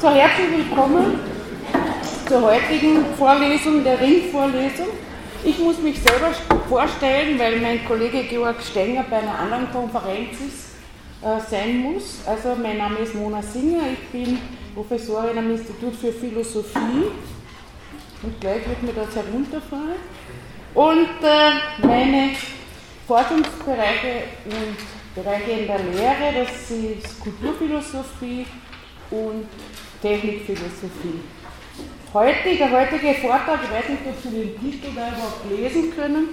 So, herzlich willkommen zur heutigen Vorlesung, der Ringvorlesung. Ich muss mich selber vorstellen, weil mein Kollege Georg Stenger bei einer anderen Konferenz ist, äh, sein muss. Also mein Name ist Mona Singer, ich bin Professorin am Institut für Philosophie und gleich wird mir das herunterfallen. Und äh, meine Forschungsbereiche und Bereiche in der Lehre, das ist Kulturphilosophie und Technikphilosophie. Heute, der heutige Vortrag, ich weiß nicht, ob Sie den Titel da überhaupt lesen können,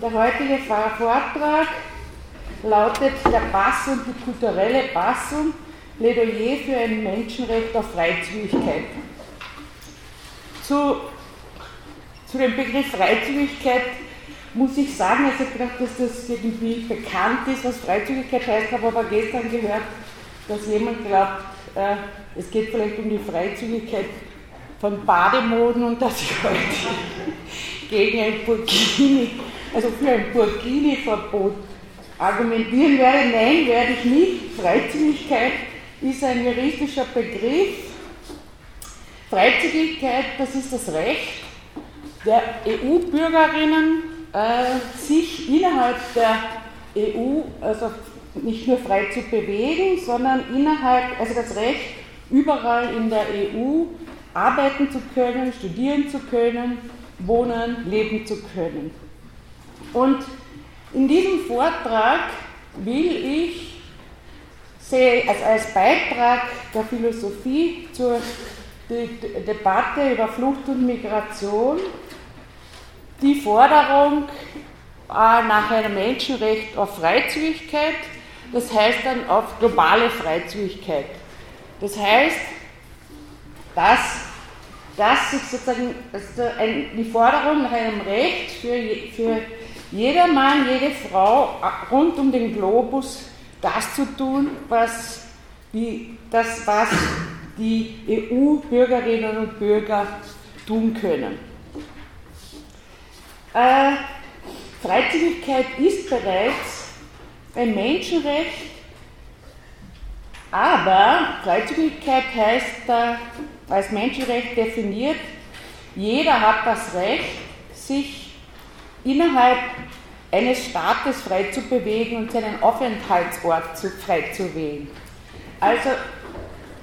der heutige Vortrag lautet Der Pass und die kulturelle Passung, Plädoyer für ein Menschenrecht auf Freizügigkeit. Zu, zu dem Begriff Freizügigkeit muss ich sagen, also ich gedacht, dass das irgendwie bekannt ist, was Freizügigkeit heißt, habe aber gestern gehört, dass jemand glaubt, äh, es geht vielleicht um die Freizügigkeit von Bademoden und dass ich heute gegen ein Burkini, also für ein Burkini-Verbot argumentieren werde. Nein, werde ich nicht. Freizügigkeit ist ein juristischer Begriff. Freizügigkeit, das ist das Recht der EU-Bürgerinnen, äh, sich innerhalb der EU, also nicht nur frei zu bewegen, sondern innerhalb, also das Recht, überall in der EU arbeiten zu können, studieren zu können, wohnen, leben zu können. Und in diesem Vortrag will ich also als Beitrag der Philosophie zur Debatte über Flucht und Migration die Forderung nach einem Menschenrecht auf Freizügigkeit, das heißt dann auf globale Freizügigkeit. Das heißt, dass, dass sich sozusagen die Forderung nach einem Recht für, für jeder jede Frau rund um den Globus das zu tun, was die, das, was die EU-Bürgerinnen und Bürger tun können. Äh, Freizügigkeit ist bereits ein Menschenrecht, aber Freizügigkeit heißt als Menschenrecht definiert, jeder hat das Recht, sich innerhalb eines Staates frei zu bewegen und seinen Aufenthaltsort frei zu wählen. Also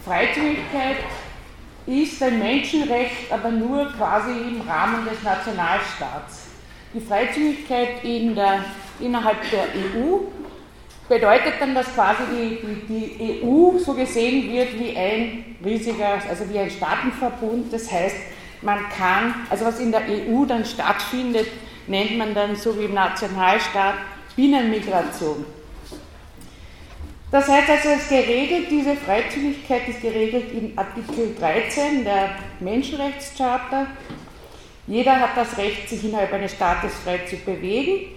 Freizügigkeit ist ein Menschenrecht, aber nur quasi im Rahmen des Nationalstaats. Die Freizügigkeit in der, innerhalb der EU bedeutet dann, dass quasi die, die, die, EU so gesehen wird wie ein riesiger, also wie ein Staatenverbund. Das heißt, man kann, also was in der EU dann stattfindet, nennt man dann so wie im Nationalstaat Binnenmigration. Das heißt also, es ist geregelt, diese Freizügigkeit ist geregelt in Artikel 13 der Menschenrechtscharta jeder hat das Recht, sich innerhalb eines Staates frei zu bewegen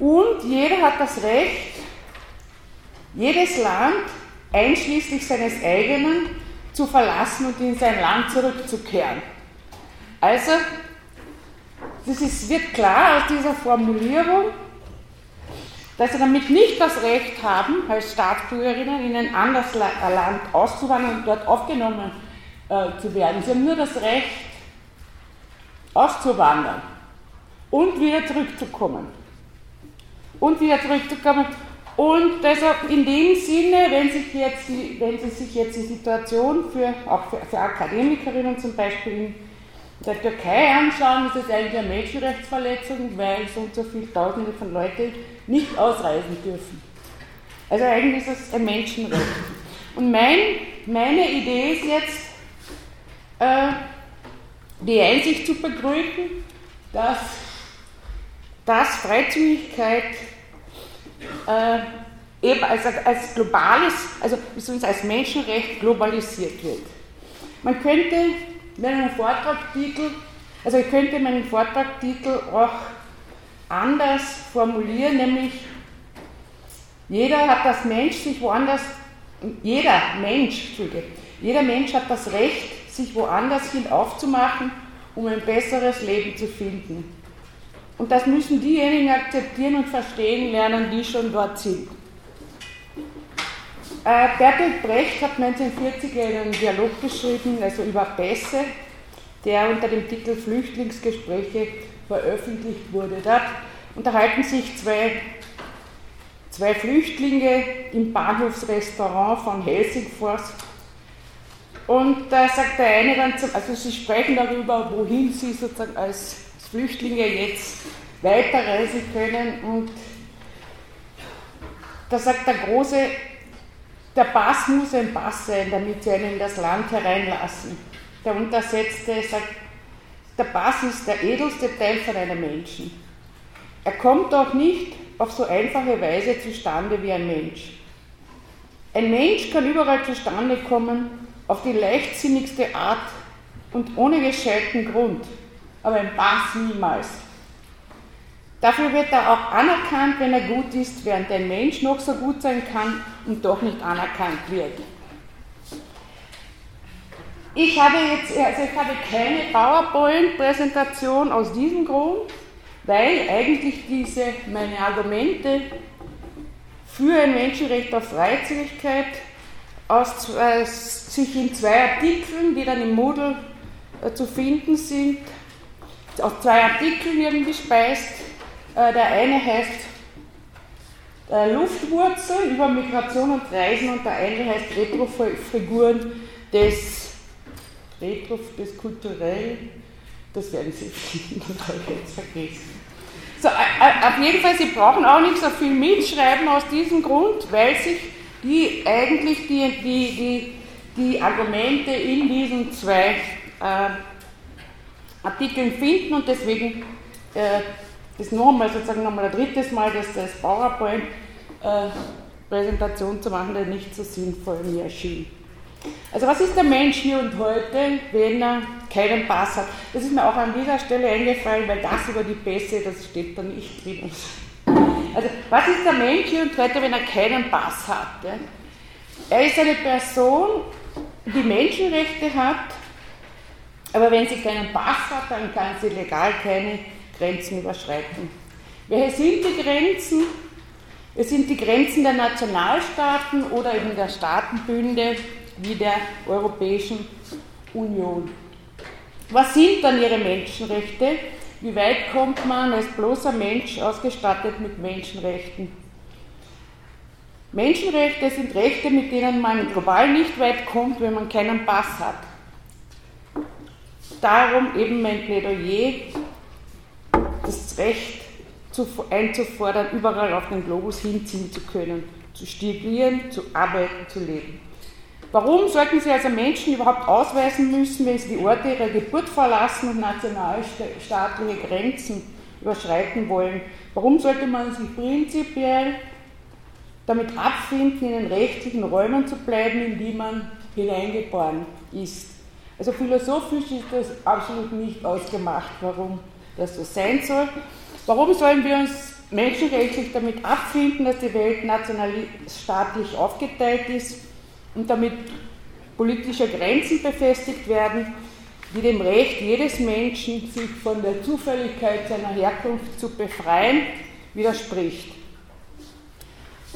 und jeder hat das Recht, jedes Land, einschließlich seines eigenen, zu verlassen und in sein Land zurückzukehren. Also, das ist, wird klar aus dieser Formulierung, dass sie damit nicht das Recht haben, als Staatsbürgerinnen in ein anderes Land auszuwandern und dort aufgenommen äh, zu werden. Sie haben nur das Recht, auszuwandern und wieder zurückzukommen. Und wieder zurückzukommen. Und deshalb in dem Sinne, wenn, sich jetzt die, wenn Sie sich jetzt die Situation für, auch für, für Akademikerinnen zum Beispiel in der Türkei anschauen, ist es eigentlich eine Menschenrechtsverletzung, weil so und so viele Tausende von Leuten nicht ausreisen dürfen. Also eigentlich ist es ein Menschenrecht. Und mein, meine Idee ist jetzt, äh, die Einsicht zu begründen, dass, dass Freizügigkeit äh, eben als, als globales, also als Menschenrecht globalisiert wird. Man könnte meinen Vortragstitel, also ich könnte meinen Vortragstitel auch anders formulieren, nämlich jeder hat das Mensch sich woanders, jeder Mensch, jeder Mensch hat das Recht, sich woanders hin aufzumachen, um ein besseres Leben zu finden. Und das müssen diejenigen akzeptieren und verstehen lernen, die schon dort sind. Äh, Bertolt Brecht hat 1940 einen Dialog geschrieben, also über Pässe, der unter dem Titel Flüchtlingsgespräche veröffentlicht wurde. Dort unterhalten sich zwei, zwei Flüchtlinge im Bahnhofsrestaurant von Helsingfors. Und da sagt der eine dann, also sie sprechen darüber, wohin sie sozusagen als Flüchtlinge jetzt weiterreisen können. Und da sagt der Große, der Pass muss ein Pass sein, damit sie einen in das Land hereinlassen. Der Untersetzte sagt, der Pass ist der edelste Teil von einem Menschen. Er kommt auch nicht auf so einfache Weise zustande wie ein Mensch. Ein Mensch kann überall zustande kommen, auf die leichtsinnigste Art und ohne gescheiten Grund, aber ein Pass niemals. Dafür wird er auch anerkannt, wenn er gut ist, während ein Mensch noch so gut sein kann und doch nicht anerkannt wird. Ich habe jetzt also ich habe keine PowerPoint-Präsentation aus diesem Grund, weil eigentlich diese meine Argumente für ein Menschenrecht auf Freizügigkeit aus, äh, sich in zwei Artikeln, die dann im Moodle äh, zu finden sind, aus zwei Artikeln irgendwie speist, äh, der eine heißt äh, Luftwurzel über Migration und Reisen und der andere heißt Retrofiguren des, Retro, des kulturell, das werden Sie finden, das jetzt vergessen. So, auf jeden Fall, Sie brauchen auch nicht so viel mitschreiben aus diesem Grund, weil sich die eigentlich die, die, die, die Argumente in diesen zwei äh, Artikeln finden und deswegen äh, das nochmal, sozusagen nochmal ein drittes Mal, dass das PowerPoint-Präsentation äh, zu machen, der nicht so sinnvoll mir erschien. Also was ist der Mensch hier und heute, wenn er keinen Pass hat? Das ist mir auch an dieser Stelle eingefallen, weil das über die Pässe, das steht da nicht drin. Also was ist der Mensch hier und heute, wenn er keinen Pass hat? Er ist eine Person, die Menschenrechte hat, aber wenn sie keinen Pass hat, dann kann sie legal keine Grenzen überschreiten. Welche sind die Grenzen? Es sind die Grenzen der Nationalstaaten oder eben der Staatenbünde wie der Europäischen Union. Was sind dann ihre Menschenrechte? Wie weit kommt man als bloßer Mensch ausgestattet mit Menschenrechten? Menschenrechte sind Rechte, mit denen man global nicht weit kommt, wenn man keinen Pass hat. Darum eben mein Plädoyer das Recht einzufordern, überall auf den Globus hinziehen zu können, zu studieren, zu arbeiten, zu leben. Warum sollten Sie also Menschen überhaupt ausweisen müssen, wenn sie die Orte ihrer Geburt verlassen und nationalstaatliche Grenzen überschreiten wollen? Warum sollte man sich prinzipiell damit abfinden, in den rechtlichen Räumen zu bleiben, in die man hineingeboren ist? Also philosophisch ist das absolut nicht ausgemacht, warum das so sein soll. Warum sollen wir uns menschenrechtlich damit abfinden, dass die Welt nationalstaatlich aufgeteilt ist und damit politische Grenzen befestigt werden, die dem Recht jedes Menschen, sich von der Zufälligkeit seiner Herkunft zu befreien, widerspricht.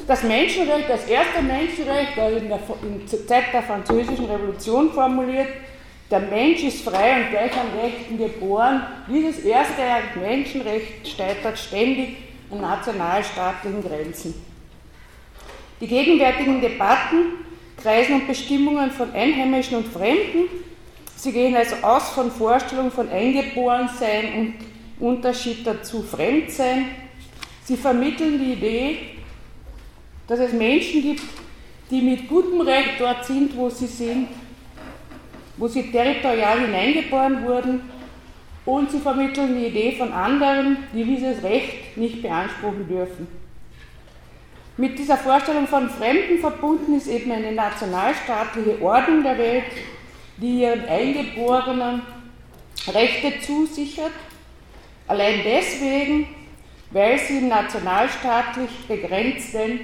Das Menschenrecht, das erste Menschenrecht, in der, in der Zeit der Französischen Revolution formuliert, der Mensch ist frei und gleich an Rechten geboren. Dieses erste Menschenrecht steitert ständig an nationalstaatlichen Grenzen. Die gegenwärtigen Debatten kreisen um Bestimmungen von Einheimischen und Fremden. Sie gehen also aus von Vorstellungen von Eingeborensein und Unterschied dazu Fremdsein. Sie vermitteln die Idee, dass es Menschen gibt, die mit gutem Recht dort sind, wo sie sind wo sie territorial hineingeboren wurden und sie vermitteln die Idee von anderen, die dieses Recht nicht beanspruchen dürfen. Mit dieser Vorstellung von Fremden verbunden ist eben eine nationalstaatliche Ordnung der Welt, die ihren Eingeborenen Rechte zusichert, allein deswegen, weil sie im nationalstaatlich begrenzten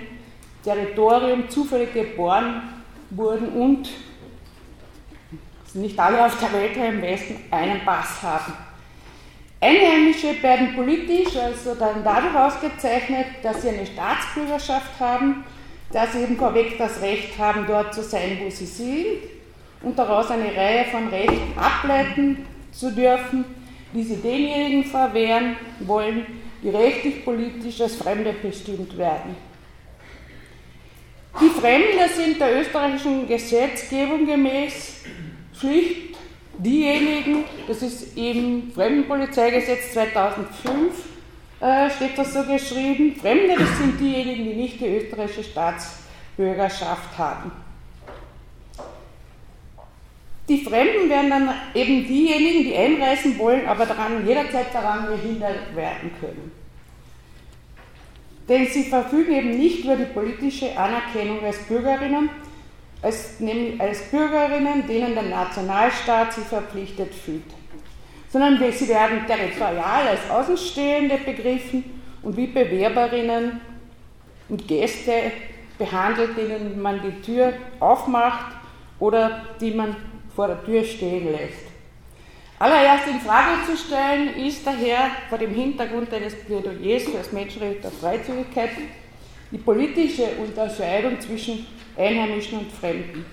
Territorium zufällig geboren wurden und nicht alle auf der Welt im Westen einen Pass haben. Einheimische werden politisch also dann dadurch ausgezeichnet, dass sie eine Staatsbürgerschaft haben, dass sie eben vorweg das Recht haben, dort zu sein, wo sie sind und daraus eine Reihe von Rechten ableiten zu dürfen, die sie denjenigen verwehren wollen, die rechtlich politisch als Fremde bestimmt werden. Die Fremde sind der österreichischen Gesetzgebung gemäß schlicht diejenigen, das ist im Fremdenpolizeigesetz 2005, äh, steht das so geschrieben, Fremde, das sind diejenigen, die nicht die österreichische Staatsbürgerschaft haben. Die Fremden werden dann eben diejenigen, die einreisen wollen, aber daran jederzeit daran gehindert werden können. Denn sie verfügen eben nicht über die politische Anerkennung als Bürgerinnen, als, als Bürgerinnen, denen der Nationalstaat sie verpflichtet fühlt, sondern sie werden territorial als Außenstehende begriffen und wie Bewerberinnen und Gäste behandelt, denen man die Tür aufmacht oder die man vor der Tür stehen lässt. Allererst in Frage zu stellen ist daher vor dem Hintergrund eines Plädoyers für das Menschenrecht der Freizügigkeit die politische Unterscheidung zwischen Einheimischen und Fremden.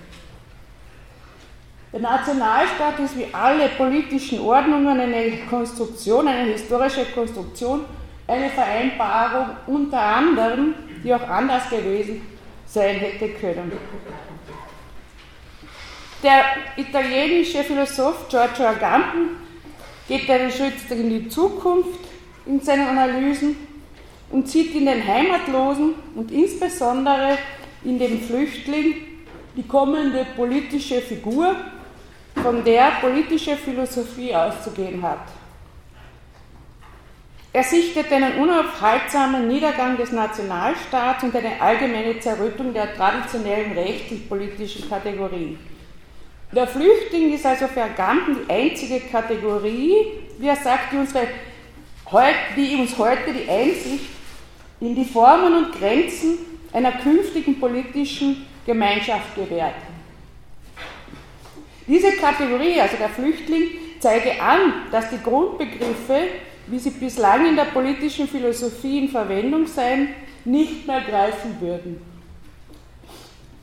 Der Nationalstaat ist wie alle politischen Ordnungen eine Konstruktion, eine historische Konstruktion, eine Vereinbarung unter anderem, die auch anders gewesen sein hätte können. Der italienische Philosoph Giorgio Agamben geht einen Schritt in die Zukunft in seinen Analysen und sieht in den Heimatlosen und insbesondere in dem Flüchtling die kommende politische Figur, von der politische Philosophie auszugehen hat. Er sichtet einen unaufhaltsamen Niedergang des Nationalstaats und eine allgemeine Zerrüttung der traditionellen rechtlich-politischen Kategorien. Der Flüchtling ist also für Agamben die einzige Kategorie, wie er sagt, die, unsere, die uns heute die Einsicht in die Formen und Grenzen einer künftigen politischen Gemeinschaft gewährt. Diese Kategorie, also der Flüchtling, zeige an, dass die Grundbegriffe, wie sie bislang in der politischen Philosophie in Verwendung seien, nicht mehr greifen würden.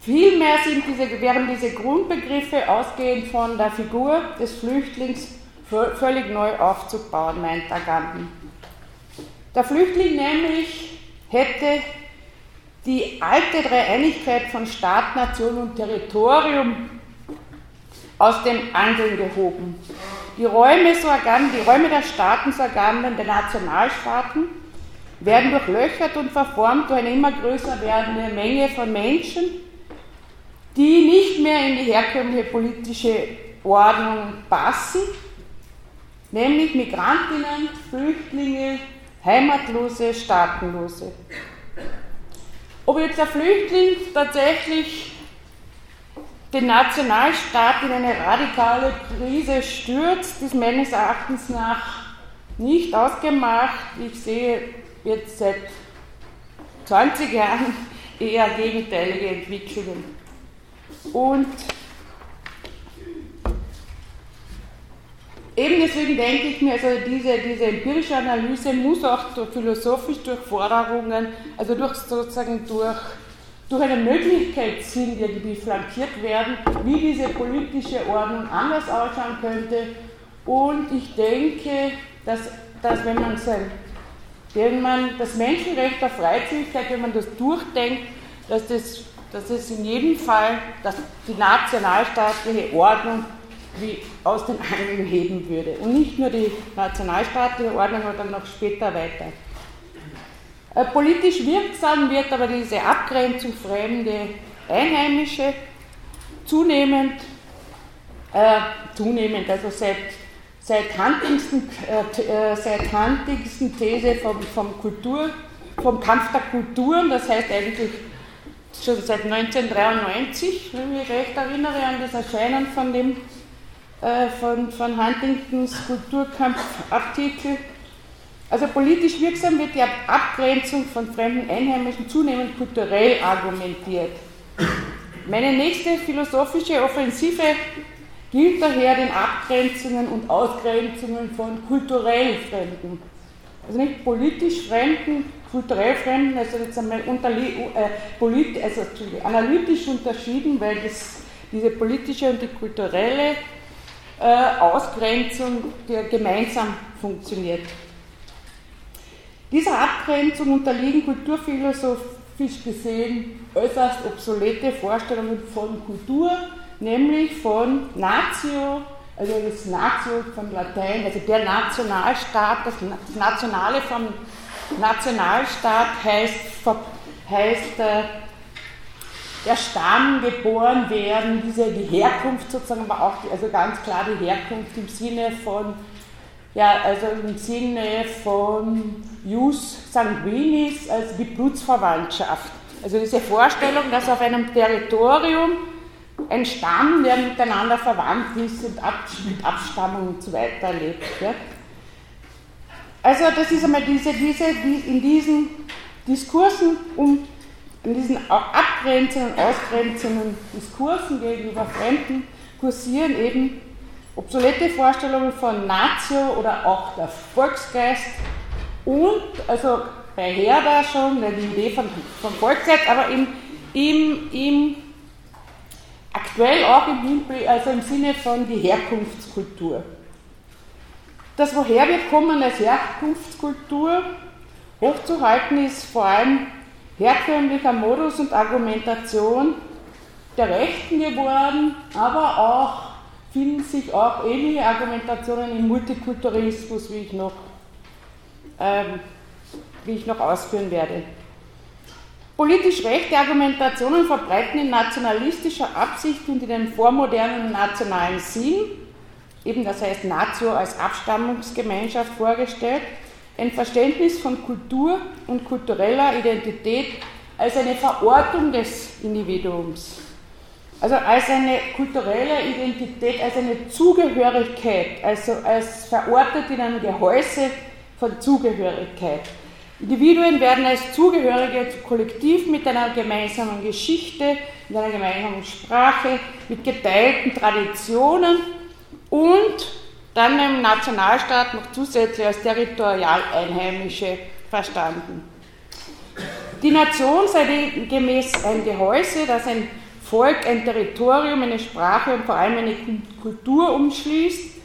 Vielmehr sind diese, wären diese Grundbegriffe ausgehend von der Figur des Flüchtlings völlig neu aufzubauen, meint Agamben. Der Flüchtling nämlich hätte die alte Dreieinigkeit von Staat, Nation und Territorium aus dem Angeln gehoben. Die Räume, die Räume der Staaten, so der Nationalstaaten, werden durchlöchert und verformt durch eine immer größer werdende Menge von Menschen, die nicht mehr in die herkömmliche politische Ordnung passen, nämlich Migrantinnen, Flüchtlinge, Heimatlose, Staatenlose. Ob jetzt der Flüchtling tatsächlich den Nationalstaat in eine radikale Krise stürzt, ist meines Erachtens nach nicht ausgemacht. Ich sehe jetzt seit 20 Jahren eher gegenteilige Entwicklungen. Und eben deswegen denke ich mir, also diese, diese empirische Analyse muss auch durch philosophisch durch Forderungen, also durch sozusagen durch, durch eine Möglichkeit sind, die flankiert werden, wie diese politische Ordnung anders ausschauen könnte. Und ich denke, dass, dass wenn man sein, wenn man das Menschenrecht der Freizügigkeit, wenn man das durchdenkt, dass das dass es in jedem Fall dass die nationalstaatliche Ordnung wie aus den Angeln heben würde. Und nicht nur die nationalstaatliche Ordnung, sondern noch später weiter. Äh, politisch wirksam wird aber diese Abgrenzung fremde Einheimische zunehmend, äh, zunehmend, also seit, seit Huntington, äh, äh, seit Huntington These vom, vom, Kultur, vom Kampf der Kulturen, das heißt eigentlich schon seit 1993, wenn ich mich recht erinnere an das Erscheinen von dem äh, von, von Huntingtons Kulturkampfartikel. Also politisch wirksam wird die Abgrenzung von fremden Einheimischen zunehmend kulturell argumentiert. Meine nächste philosophische Offensive gilt daher den Abgrenzungen und Ausgrenzungen von kulturell Fremden. Also nicht politisch Fremden, kulturell Fremden, also jetzt einmal äh, also, analytisch unterschieden, weil das, diese politische und die kulturelle äh, Ausgrenzung der gemeinsam funktioniert. Dieser Abgrenzung unterliegen kulturphilosophisch gesehen äußerst obsolete Vorstellungen von Kultur, nämlich von Natio, also das Natio von Latein, also der Nationalstaat, das Nationale vom Nationalstaat heißt, heißt äh, der Stamm geboren werden, diese, die Herkunft sozusagen, aber auch die, also ganz klar die Herkunft im Sinne von ja, also im Sinne von Jus sanguinis, also die Blutsverwandtschaft. Also diese Vorstellung, dass auf einem Territorium ein Stamm, der miteinander verwandt ist und mit Abstammung und so weiter lebt. Ja. Also das ist einmal diese, diese, die in diesen Diskursen um in diesen abgrenzenden, ausgrenzenden Diskursen gegenüber Fremden kursieren eben obsolete Vorstellungen von Natio oder auch der Volksgeist und, also bei Herder schon, die Idee von, von Volksgeist, aber im, im, im, aktuell auch im, also im Sinne von die Herkunftskultur. Das, woher wir kommen als Herkunftskultur hochzuhalten, ist vor allem herkömmlicher Modus und Argumentation der Rechten geworden, aber auch finden sich auch ähnliche Argumentationen im Multikulturalismus, wie ich noch, ähm, wie ich noch ausführen werde. Politisch rechte Argumentationen verbreiten in nationalistischer Absicht und in einem vormodernen nationalen Sinn, eben das heißt Natio als Abstammungsgemeinschaft vorgestellt, ein Verständnis von Kultur und kultureller Identität als eine Verortung des Individuums. Also als eine kulturelle Identität, als eine Zugehörigkeit, also als verortet in einem Gehäuse von Zugehörigkeit. Individuen werden als Zugehörige zu Kollektiv mit einer gemeinsamen Geschichte, mit einer gemeinsamen Sprache, mit geteilten Traditionen und dann im Nationalstaat noch zusätzlich als territorial Einheimische verstanden. Die Nation sei gemäß ein Gehäuse, das ein Volk ein Territorium, eine Sprache und vor allem eine Kultur umschließt.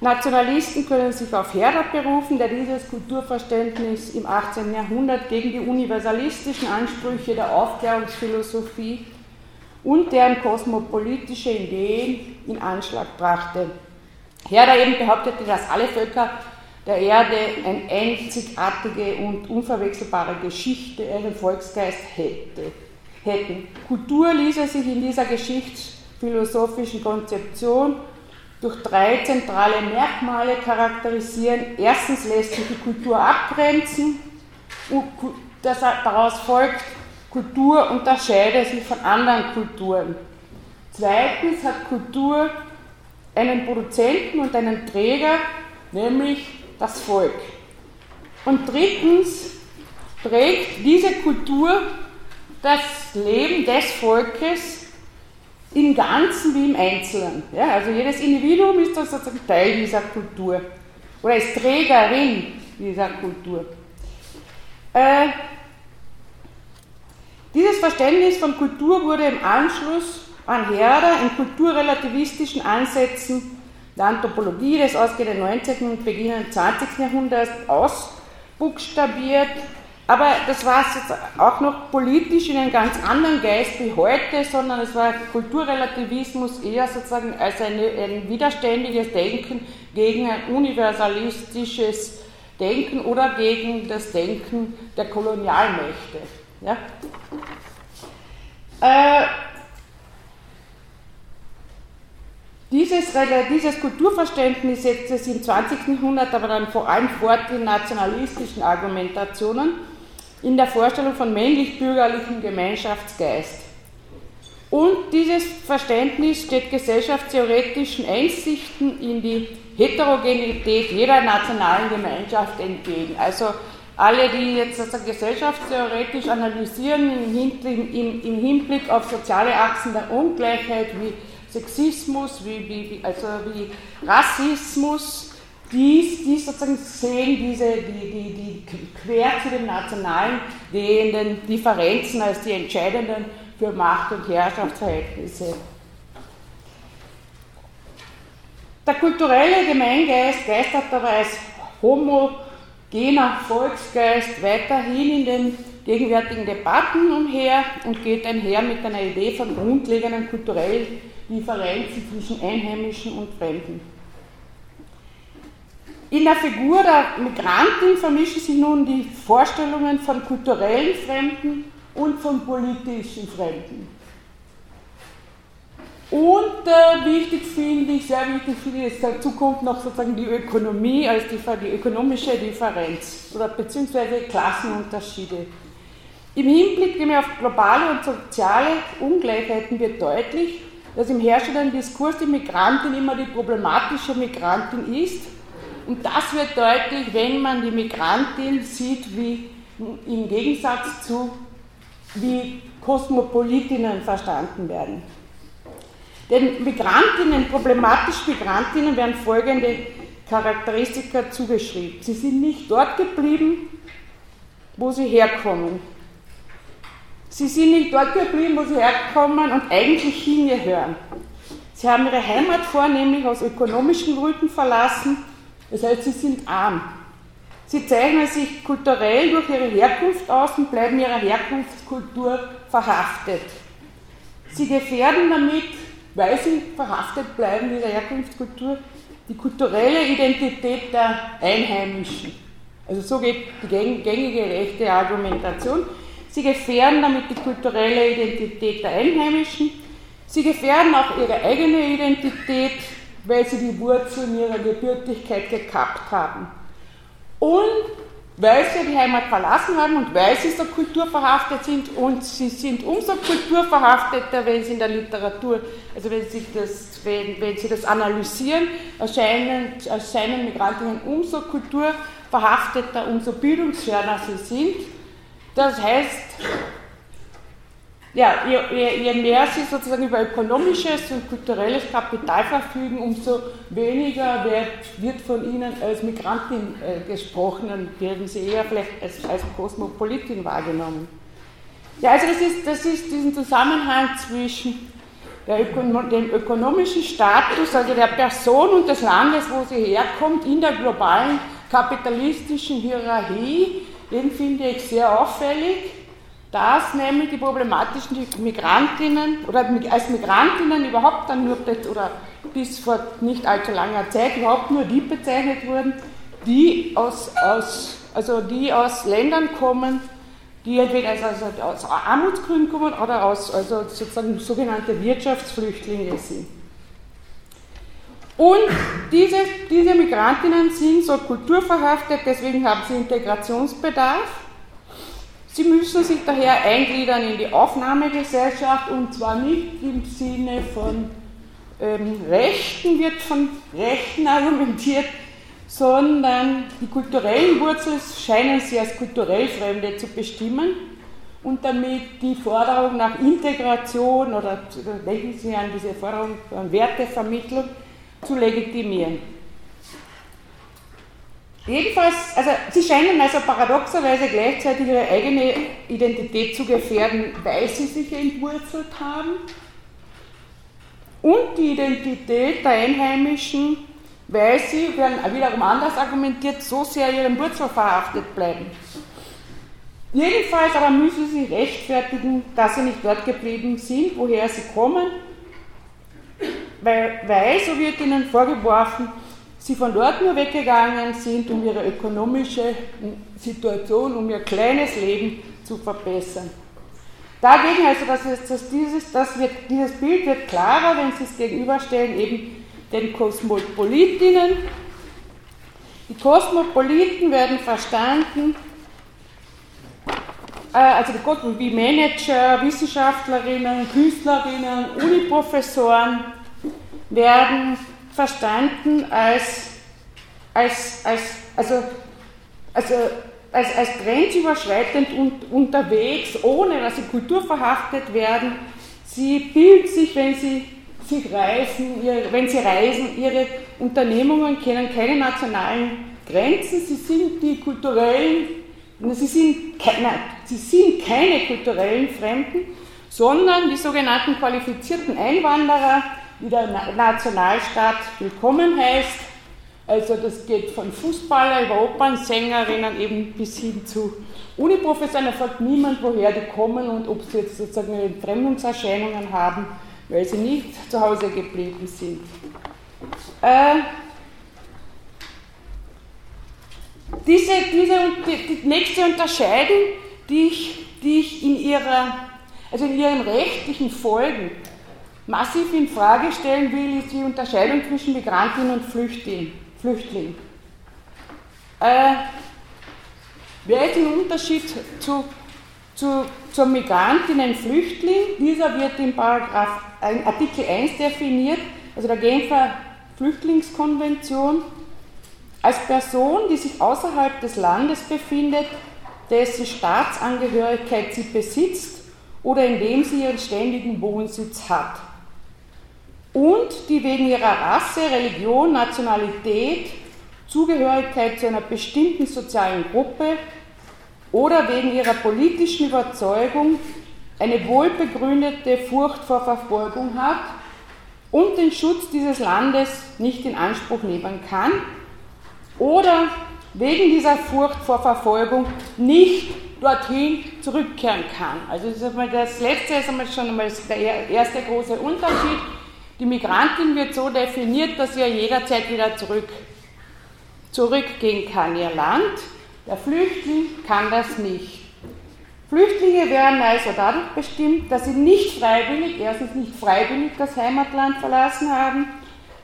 Nationalisten können sich auf Herder berufen, der dieses Kulturverständnis im 18. Jahrhundert gegen die universalistischen Ansprüche der Aufklärungsphilosophie und deren kosmopolitische Ideen in Anschlag brachte. Herder eben behauptete, dass alle Völker der Erde eine einzigartige und unverwechselbare Geschichte, einen Volksgeist hätte hätten. Kultur ließe sich in dieser geschichtsphilosophischen Konzeption durch drei zentrale Merkmale charakterisieren. Erstens lässt sich die Kultur abgrenzen und das daraus folgt, Kultur unterscheidet sich von anderen Kulturen. Zweitens hat Kultur einen Produzenten und einen Träger, nämlich das Volk. Und drittens trägt diese Kultur das Leben des Volkes im Ganzen wie im Einzelnen. Ja, also jedes Individuum ist sozusagen Teil dieser Kultur oder ist Trägerin dieser Kultur. Äh, dieses Verständnis von Kultur wurde im Anschluss an Herder in kulturrelativistischen Ansätzen der Anthropologie des ausgehenden 19. und beginnenden 20. Jahrhunderts ausbuchstabiert aber das war auch noch politisch in einem ganz anderen Geist wie heute, sondern es war Kulturrelativismus eher sozusagen als eine, ein widerständiges Denken gegen ein universalistisches Denken oder gegen das Denken der Kolonialmächte. Ja? Äh, Dieses, dieses, Kulturverständnis setzte sich im 20. Jahrhundert aber dann vor allem fort in nationalistischen Argumentationen in der Vorstellung von männlich-bürgerlichem Gemeinschaftsgeist. Und dieses Verständnis steht gesellschaftstheoretischen Einsichten in die Heterogenität jeder nationalen Gemeinschaft entgegen. Also alle, die jetzt sozusagen gesellschaftstheoretisch analysieren im Hinblick, im Hinblick auf soziale Achsen der Ungleichheit wie Sexismus, wie, wie, also wie Rassismus, die, die sozusagen sehen diese, die, die, die quer zu den nationalen gehenden Differenzen als die entscheidenden für Macht- und Herrschaftsverhältnisse. Der kulturelle Gemeingeist geistert dabei als homogener Volksgeist weiterhin in den gegenwärtigen Debatten umher und geht einher mit einer Idee von grundlegenden kulturellen Differenzen zwischen Einheimischen und Fremden. In der Figur der Migrantin vermischen sich nun die Vorstellungen von kulturellen Fremden und von politischen Fremden. Und äh, wichtig finde ich, sehr wichtig finde ich, dazu kommt noch sozusagen die Ökonomie als die, die ökonomische Differenz oder beziehungsweise Klassenunterschiede. Im Hinblick auf globale und soziale Ungleichheiten wird deutlich, dass im herrschenden Diskurs die Migrantin immer die problematische Migrantin ist. Und das wird deutlich, wenn man die Migrantin sieht, wie im Gegensatz zu wie Kosmopolitinnen verstanden werden. Den Migrantinnen, problematisch Migrantinnen, werden folgende Charakteristika zugeschrieben. Sie sind nicht dort geblieben, wo sie herkommen. Sie sind nicht dort geblieben, wo sie herkommen und eigentlich hingehören. Sie haben ihre Heimat vornehmlich aus ökonomischen Gründen verlassen, das heißt, sie sind arm. Sie zeichnen sich kulturell durch ihre Herkunft aus und bleiben ihrer Herkunftskultur verhaftet. Sie gefährden damit, weil sie verhaftet bleiben ihrer Herkunftskultur, die kulturelle Identität der Einheimischen. Also so geht die gängige rechte Argumentation. Sie gefährden damit die kulturelle Identität der Einheimischen. Sie gefährden auch ihre eigene Identität, weil sie die Wurzeln ihrer Gebürtigkeit gekappt haben. Und weil sie die Heimat verlassen haben und weil sie so kulturverhaftet sind und sie sind umso kulturverhafteter, wenn sie in der Literatur, also wenn sie das, wenn, wenn sie das analysieren, erscheinen, erscheinen Migrantinnen umso kulturverhafteter, umso bildungsferner sie sind. Das heißt, ja, je, je, mehr sie sozusagen über ökonomisches und kulturelles Kapital verfügen, umso weniger wird, von ihnen als Migrantin äh, gesprochen und werden sie eher vielleicht als, als Kosmopolitin wahrgenommen. Ja, also das ist, das ist diesen Zusammenhang zwischen Ökono dem ökonomischen Status, also der Person und des Landes, wo sie herkommt, in der globalen kapitalistischen Hierarchie, den finde ich sehr auffällig dass nämlich die problematischen Migrantinnen oder als Migrantinnen überhaupt dann nur oder bis vor nicht allzu langer Zeit überhaupt nur die bezeichnet wurden, die aus, aus, also die aus Ländern kommen, die entweder also aus Armutsgründen kommen oder aus also sozusagen sogenannte Wirtschaftsflüchtlinge sind. Und diese, diese Migrantinnen sind so kulturverhaftet, deswegen haben sie Integrationsbedarf. Sie müssen sich daher eingliedern in die Aufnahmegesellschaft und zwar nicht im Sinne von ähm, Rechten, wird von Rechten argumentiert, sondern die kulturellen Wurzeln scheinen sie als kulturell Fremde zu bestimmen. Und damit die Forderung nach Integration oder denken Sie an diese Forderung an Wertevermittlung zu legitimieren. Jedenfalls, also sie scheinen also paradoxerweise gleichzeitig ihre eigene Identität zu gefährden, weil sie sich entwurzelt haben und die Identität der Einheimischen, weil sie, wiederum anders argumentiert, so sehr ihren Wurzeln verhaftet bleiben. Jedenfalls aber müssen sie rechtfertigen, dass sie nicht dort geblieben sind, woher sie kommen, weil, weil so wird ihnen vorgeworfen, sie von dort nur weggegangen sind, um ihre ökonomische Situation, um ihr kleines Leben zu verbessern. Dagegen, also das ist, dass dieses, das wird, dieses Bild wird klarer, wenn Sie es gegenüberstellen, eben den Kosmopolitinnen. Die Kosmopoliten werden verstanden, also die wie Manager, Wissenschaftlerinnen, Künstlerinnen, Uniprofessoren werden verstanden als, als, als, also, also als, als grenzüberschreitend und, unterwegs, ohne dass sie kulturverhaftet werden. Sie bilden sich, wenn sie sie reisen, ihre, wenn sie reisen, ihre Unternehmungen kennen keine nationalen Grenzen, sie sind die kulturellen, sie sind, keine, sie sind keine kulturellen Fremden, sondern die sogenannten qualifizierten Einwanderer, die der Nationalstaat willkommen heißt. Also das geht von Fußballer über Opernsängerinnen eben bis hin zu Uniprofessoren. Da fragt niemand, woher die kommen und ob sie jetzt sozusagen Entfremdungserscheinungen haben, weil sie nicht zu Hause geblieben sind. Äh, diese, diese, die, die nächste Unterscheidung, die ich, die ich in, ihrer, also in ihren rechtlichen Folgen massiv in Frage stellen will, ist die Unterscheidung zwischen Migrantin und Flüchtling. Flüchtling. Äh, wer ist ein Unterschied zu, zu, zur Migrantin, ein Flüchtling? Dieser wird in Paragraph, Artikel 1 definiert, also der Genfer Flüchtlingskonvention, als Person, die sich außerhalb des Landes befindet, dessen Staatsangehörigkeit sie besitzt oder in dem sie ihren ständigen Wohnsitz hat. Und die wegen ihrer Rasse, Religion, Nationalität, Zugehörigkeit zu einer bestimmten sozialen Gruppe oder wegen ihrer politischen Überzeugung eine wohlbegründete Furcht vor Verfolgung hat und den Schutz dieses Landes nicht in Anspruch nehmen kann oder wegen dieser Furcht vor Verfolgung nicht dorthin zurückkehren kann. Also das, das letzte ist einmal schon einmal der erste große Unterschied. Die Migrantin wird so definiert, dass sie ja jederzeit wieder zurück, zurückgehen kann ihr Land. Der Flüchtling kann das nicht. Flüchtlinge werden also dadurch bestimmt, dass sie nicht freiwillig, erstens nicht freiwillig das Heimatland verlassen haben,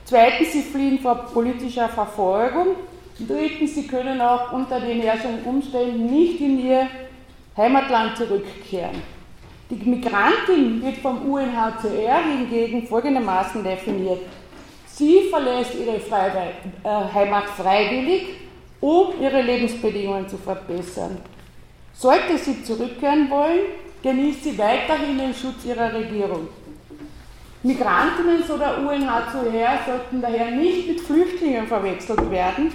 zweitens sie fliehen vor politischer Verfolgung, drittens sie können auch unter den herrschenden Umständen nicht in ihr Heimatland zurückkehren. Die Migrantin wird vom UNHCR hingegen folgendermaßen definiert. Sie verlässt ihre äh, Heimat freiwillig, um ihre Lebensbedingungen zu verbessern. Sollte sie zurückkehren wollen, genießt sie weiterhin den Schutz ihrer Regierung. Migrantinnen, so der UNHCR, sollten daher nicht mit Flüchtlingen verwechselt werden,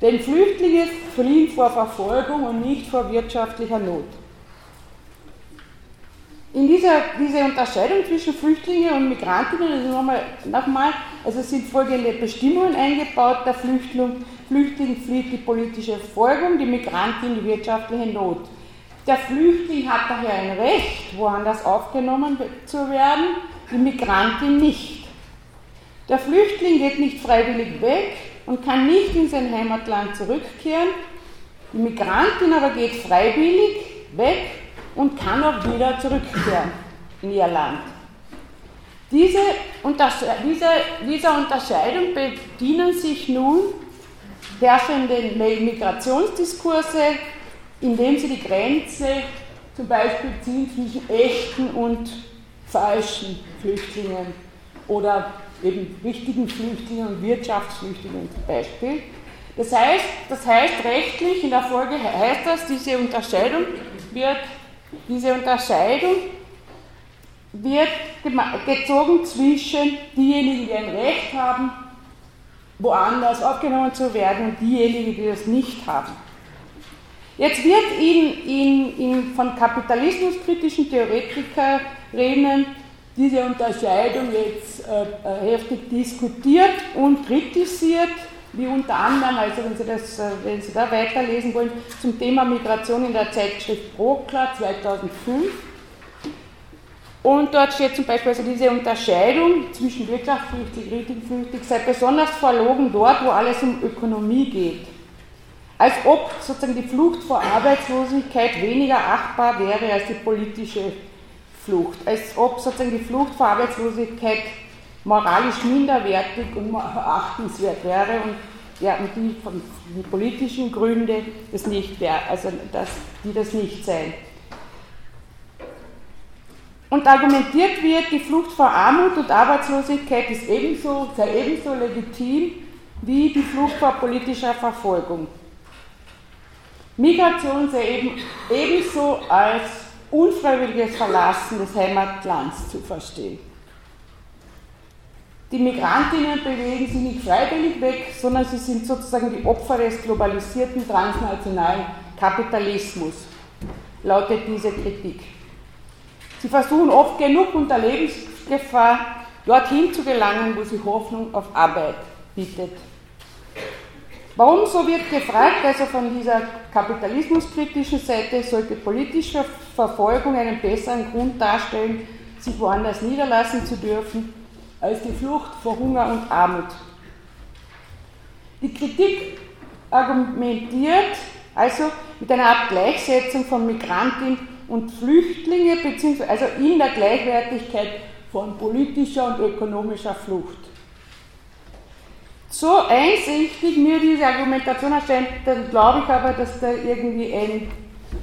denn Flüchtlinge fliehen vor Verfolgung und nicht vor wirtschaftlicher Not. In dieser diese Unterscheidung zwischen Flüchtlingen und Migrantinnen, also nochmal, nochmal, also sind folgende Bestimmungen eingebaut. Der Flüchtling, Flüchtling flieht die politische Verfolgung, die Migrantin die wirtschaftliche Not. Der Flüchtling hat daher ein Recht, woanders aufgenommen zu werden, die Migrantin nicht. Der Flüchtling geht nicht freiwillig weg und kann nicht in sein Heimatland zurückkehren. Die Migrantin aber geht freiwillig weg und kann auch wieder zurückkehren in ihr Land. Diese, diese, dieser Unterscheidung bedienen sich nun herrschende Migrationsdiskurse, indem sie die Grenze zum Beispiel ziehen zwischen echten und falschen Flüchtlingen oder eben richtigen Flüchtlingen und Wirtschaftsflüchtlingen zum Beispiel. Das heißt, das heißt rechtlich in der Folge heißt das, diese Unterscheidung wird diese Unterscheidung wird gezogen zwischen diejenigen, die ein Recht haben, woanders aufgenommen zu werden, und diejenigen, die das nicht haben. Jetzt wird in, in, in von kapitalismuskritischen Theoretikerinnen diese Unterscheidung jetzt äh, äh heftig diskutiert und kritisiert wie unter anderem, also wenn Sie, das, äh, wenn Sie da weiterlesen wollen, zum Thema Migration in der Zeitschrift Brokler 2005. Und dort steht zum Beispiel also diese Unterscheidung zwischen wirtschaftsflüchtig, richtigflüchtig sei besonders verlogen dort, wo alles um Ökonomie geht. Als ob sozusagen die Flucht vor Arbeitslosigkeit weniger achtbar wäre als die politische Flucht. Als ob sozusagen die Flucht vor Arbeitslosigkeit moralisch minderwertig und verachtenswert wäre und, ja, die von politischen Gründen das nicht wäre, also dass die das nicht seien. Und argumentiert wird, die Flucht vor Armut und Arbeitslosigkeit ist ebenso, sei ebenso legitim wie die Flucht vor politischer Verfolgung. Migration sei eben ebenso als unfreiwilliges Verlassen des Heimatlands zu verstehen. die Migrantinnen bewegen sich nicht freiwillig weg, sondern sie sind sozusagen die Opfer des globalisierten transnationalen Kapitalismus, lautet diese Kritik. Sie versuchen oft genug unter Lebensgefahr dorthin zu gelangen, wo sie Hoffnung auf Arbeit bietet. Warum so wird gefragt, also von dieser kapitalismuskritischen Seite sollte politische Verfolgung einen besseren Grund darstellen, sich woanders niederlassen zu dürfen, als die Flucht vor Hunger und Armut. Die Kritik argumentiert also mit einer Art Gleichsetzung von Migrantin und Flüchtlinge, beziehungsweise also in der Gleichwertigkeit von politischer und ökonomischer Flucht. So einsichtig mir diese Argumentation erscheint, dann glaube ich aber, dass da irgendwie ein,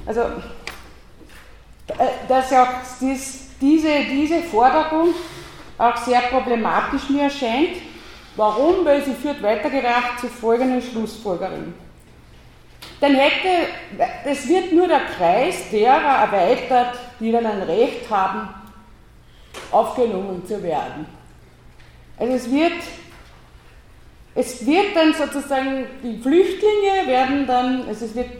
also, äh, dass auch dies, diese, diese Forderung auch sehr problematisch mir erscheint. Warum? Weil sie führt weitergedacht zu folgenden Schlussfolgerungen. Dann hätte, es wird nur der Kreis derer erweitert, die dann ein Recht haben, aufgenommen zu werden. Also es wird, es wird dann sozusagen, die Flüchtlinge werden dann, also es wird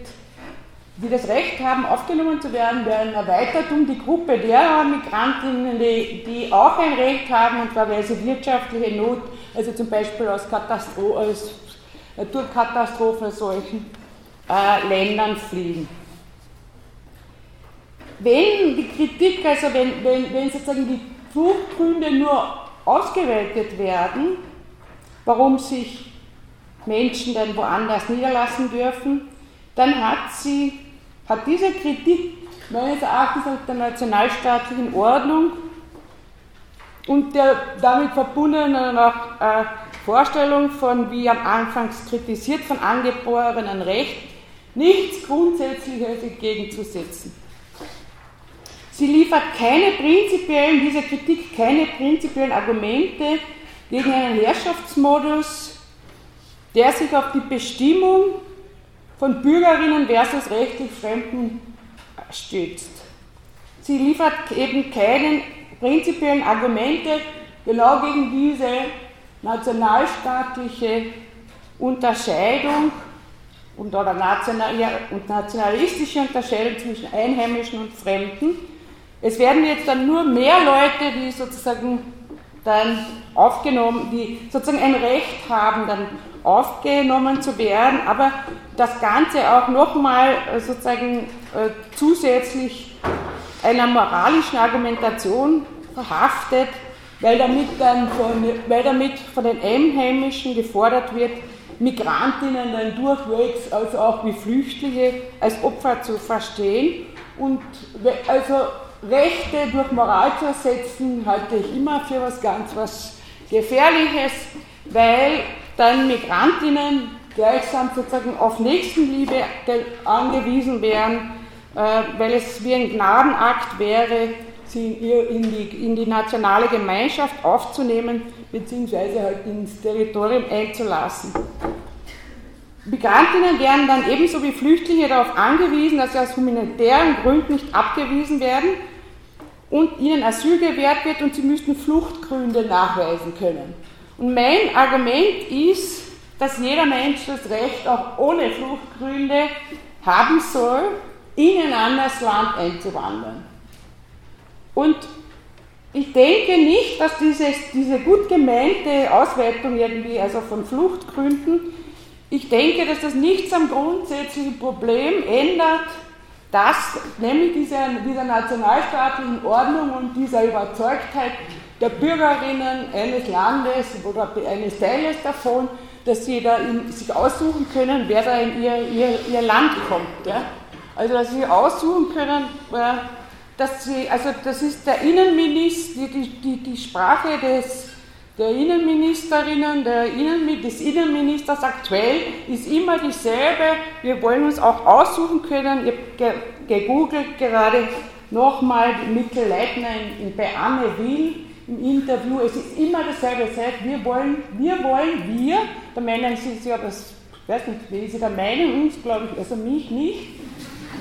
die das Recht haben, aufgenommen zu werden, werden erweitert um die Gruppe derer Migrantinnen, die, die auch ein Recht haben, und zwar weil sie wirtschaftliche Not, also zum Beispiel aus, Katastro aus Naturkatastrophen solchen äh, Ländern fliehen. Wenn die Kritik, also wenn, wenn, wenn sozusagen die Fluchtgründe nur ausgeweitet werden, warum sich Menschen dann woanders niederlassen dürfen, dann hat sie, hat diese Kritik meines Erachtens nach der nationalstaatlichen Ordnung und der damit verbundenen auch, äh, Vorstellung von, wie am Anfang kritisiert, von angeborenen Recht, nichts Grundsätzliches entgegenzusetzen. Sie liefert keine prinzipiellen, diese Kritik, keine prinzipiellen Argumente gegen einen Herrschaftsmodus, der sich auf die Bestimmung von Bürgerinnen versus rechtlich Fremden stützt. Sie liefert eben keine prinzipiellen Argumente genau gegen diese nationalstaatliche Unterscheidung und oder nationalistische Unterscheidung zwischen Einheimischen und Fremden. Es werden jetzt dann nur mehr Leute, die sozusagen dann aufgenommen, die sozusagen ein Recht haben, dann aufgenommen zu werden, aber das Ganze auch nochmal äh, sozusagen äh, zusätzlich einer moralischen Argumentation verhaftet, weil damit, dann von, weil damit von den Einheimischen gefordert wird, Migrantinnen dann durchwegs, also auch wie Flüchtlinge, als Opfer zu verstehen. Und also Rechte durch Moral zu ersetzen, halte ich immer für was ganz was Gefährliches, weil dann Migrantinnen gleichsam sozusagen auf Nächstenliebe angewiesen wären, äh, weil es wie ein Gnadenakt wäre, sie in die, in die nationale Gemeinschaft aufzunehmen bzw. halt ins Territorium einzulassen. Migrantinnen wären dann ebenso wie Flüchtlinge darauf angewiesen, dass sie aus humanitären Gründen nicht abgewiesen werden und ihnen Asyl gewährt wird und sie müssten Fluchtgründe nachweisen können. Und mein Argument ist, dass jeder Mensch das Recht auch ohne Fluchtgründe haben soll, in ein anderes Land einzuwandern. Und ich denke nicht, dass dieses, diese gut gemeinte Ausweitung irgendwie, also von Fluchtgründen, ich denke, dass das nichts am grundsätzlichen Problem ändert, dass nämlich diese, dieser nationalstaatlichen Ordnung und dieser Überzeugtheit der Bürgerinnen eines Landes oder eines Teiles davon, dass sie da in, sich aussuchen können, wer da in ihr, ihr, ihr Land kommt. Ja? Also dass sie aussuchen können, äh, dass sie, also das ist der Innenminister, die, die, die Sprache des, der Innenministerinnen, der Innen, des Innenministers aktuell ist immer dieselbe. Wir wollen uns auch aussuchen können. Ich habe gegoogelt gerade nochmal Mikkel Leitner in, bei Anne Will im Interview, es ist immer dasselbe Zeit, wir wollen, wir wollen, wir, da meinen Sie sich aber, ich weiß nicht, wie Sie da meinen, uns glaube ich, also mich nicht,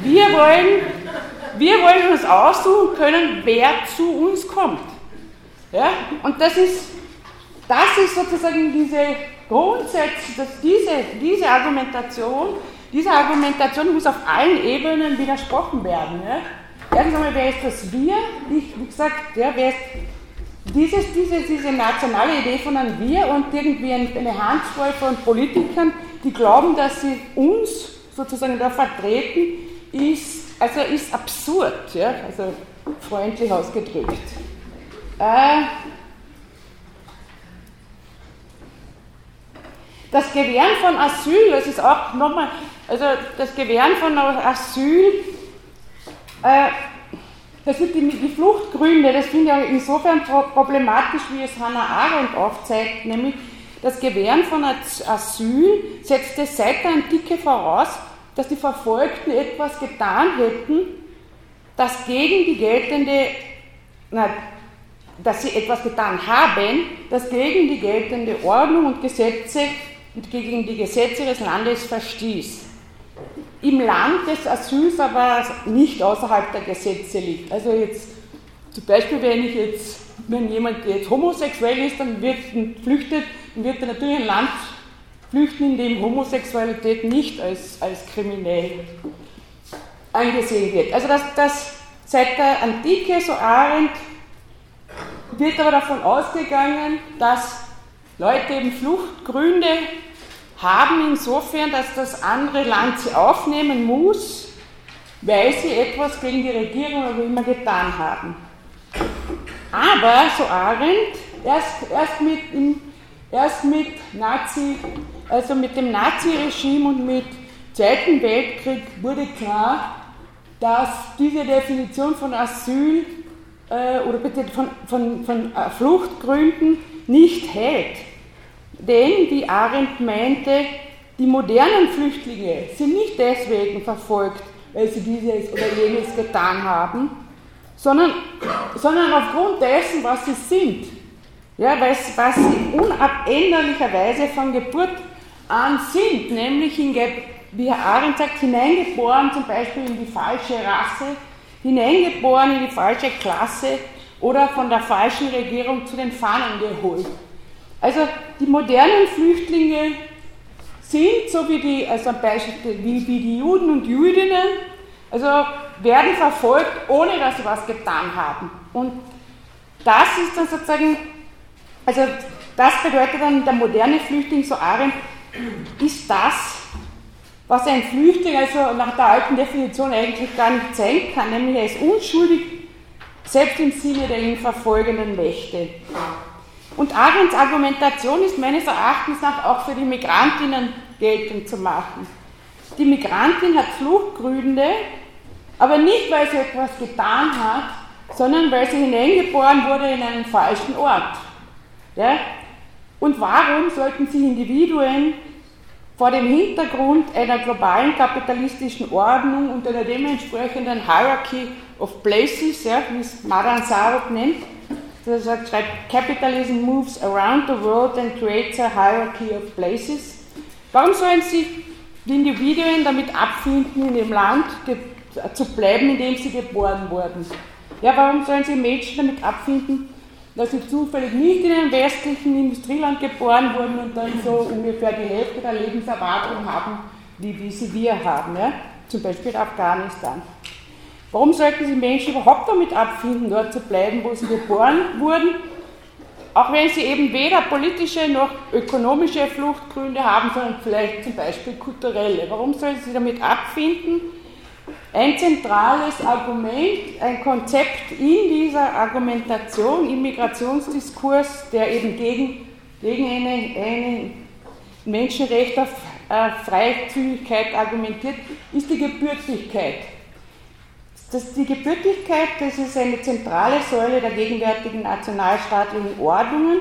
wir wollen, wir wollen uns aussuchen können, wer zu uns kommt. Ja? Und das ist, das ist sozusagen diese Grundsätze, dass diese, diese Argumentation, diese Argumentation muss auf allen Ebenen widersprochen werden. Ja? Erstens einmal, wer ist das Wir? Ich, wie gesagt, ja, wer ist dieses, diese, diese nationale Idee von einem Wir und irgendwie eine Handvoll von Politikern, die glauben, dass sie uns sozusagen da vertreten, ist, also ist absurd, ja? also freundlich ausgedrückt. Äh, das Gewähren von Asyl, das ist auch nochmal, also das Gewähren von Asyl, äh, das sind die, die Fluchtgründe, das finde ich insofern problematisch, wie es Hannah Arendt aufzeigt, nämlich das Gewähren von Asyl setzte seit der Antike voraus, dass die Verfolgten etwas getan hätten, das gegen die geltende, na, dass sie etwas getan haben, das gegen die geltende Ordnung und Gesetze und gegen die Gesetze des Landes verstieß. Im Land des Asyls aber nicht außerhalb der Gesetze liegt. Also jetzt zum Beispiel, wenn ich jetzt, wenn jemand jetzt homosexuell ist, dann wird flüchtet, dann wird er natürlich ein Land flüchten, in dem Homosexualität nicht als, als kriminell angesehen wird. Also das, das seit der Antike, so Arendt, wird aber davon ausgegangen, dass Leute eben Fluchtgründe haben insofern, dass das andere Land sie aufnehmen muss, weil sie etwas gegen die Regierung oder immer getan haben. Aber, so Arendt, erst, erst, mit, erst mit Nazi, also mit dem Naziregime und mit Zweiten Weltkrieg wurde klar, dass diese Definition von Asyl äh, oder von, von, von äh, Fluchtgründen nicht hält. Denn, wie Arendt meinte, die modernen Flüchtlinge sind nicht deswegen verfolgt, weil sie dieses oder jenes getan haben, sondern, sondern aufgrund dessen, was sie sind. Ja, was, was sie unabänderlicherweise von Geburt an sind, nämlich in, wie Arendt sagt, hineingeboren zum Beispiel in die falsche Rasse, hineingeboren in die falsche Klasse oder von der falschen Regierung zu den Fahnen geholt. Also die modernen Flüchtlinge sind, so wie die, also wie, wie die Juden und Jüdinnen, also werden verfolgt, ohne dass sie was getan haben. Und das ist dann sozusagen, also das bedeutet dann, der moderne Flüchtling, so Arendt, ist das, was ein Flüchtling also nach der alten Definition eigentlich gar nicht sein kann, nämlich er ist unschuldig, selbst im Sinne der ihn verfolgenden Mächte. Und Arends Argumentation ist meines Erachtens nach auch für die Migrantinnen geltend zu machen. Die Migrantin hat Fluchtgründe, aber nicht, weil sie etwas getan hat, sondern weil sie hineingeboren wurde in einen falschen Ort. Ja? Und warum sollten sich Individuen vor dem Hintergrund einer globalen kapitalistischen Ordnung und einer dementsprechenden Hierarchy of Places, ja, wie es Maran Sarok nennt, das schreibt, Capitalism moves around the world and creates a hierarchy of places. Warum sollen sich die Individuen damit abfinden, in dem Land zu bleiben, in dem sie geboren wurden? Ja, warum sollen sich Menschen damit abfinden, dass sie zufällig nicht in einem westlichen Industrieland geboren wurden und dann so ungefähr die Hälfte der Lebenserwartung haben, wie, sie wir haben, ja? zum Beispiel in Afghanistan. Warum sollten sich Menschen überhaupt damit abfinden, dort zu bleiben, wo sie geboren wurden, auch wenn sie eben weder politische noch ökonomische Fluchtgründe haben, sondern vielleicht zum Beispiel kulturelle? Warum sollen sie damit abfinden, ein zentrales Argument, ein Konzept in dieser Argumentation, im Migrationsdiskurs, der eben gegen, gegen ein Menschenrecht auf äh, Freizügigkeit argumentiert, ist die Gebürtigkeit. Das, die Gebürtigkeit, das ist eine zentrale Säule der gegenwärtigen nationalstaatlichen Ordnungen,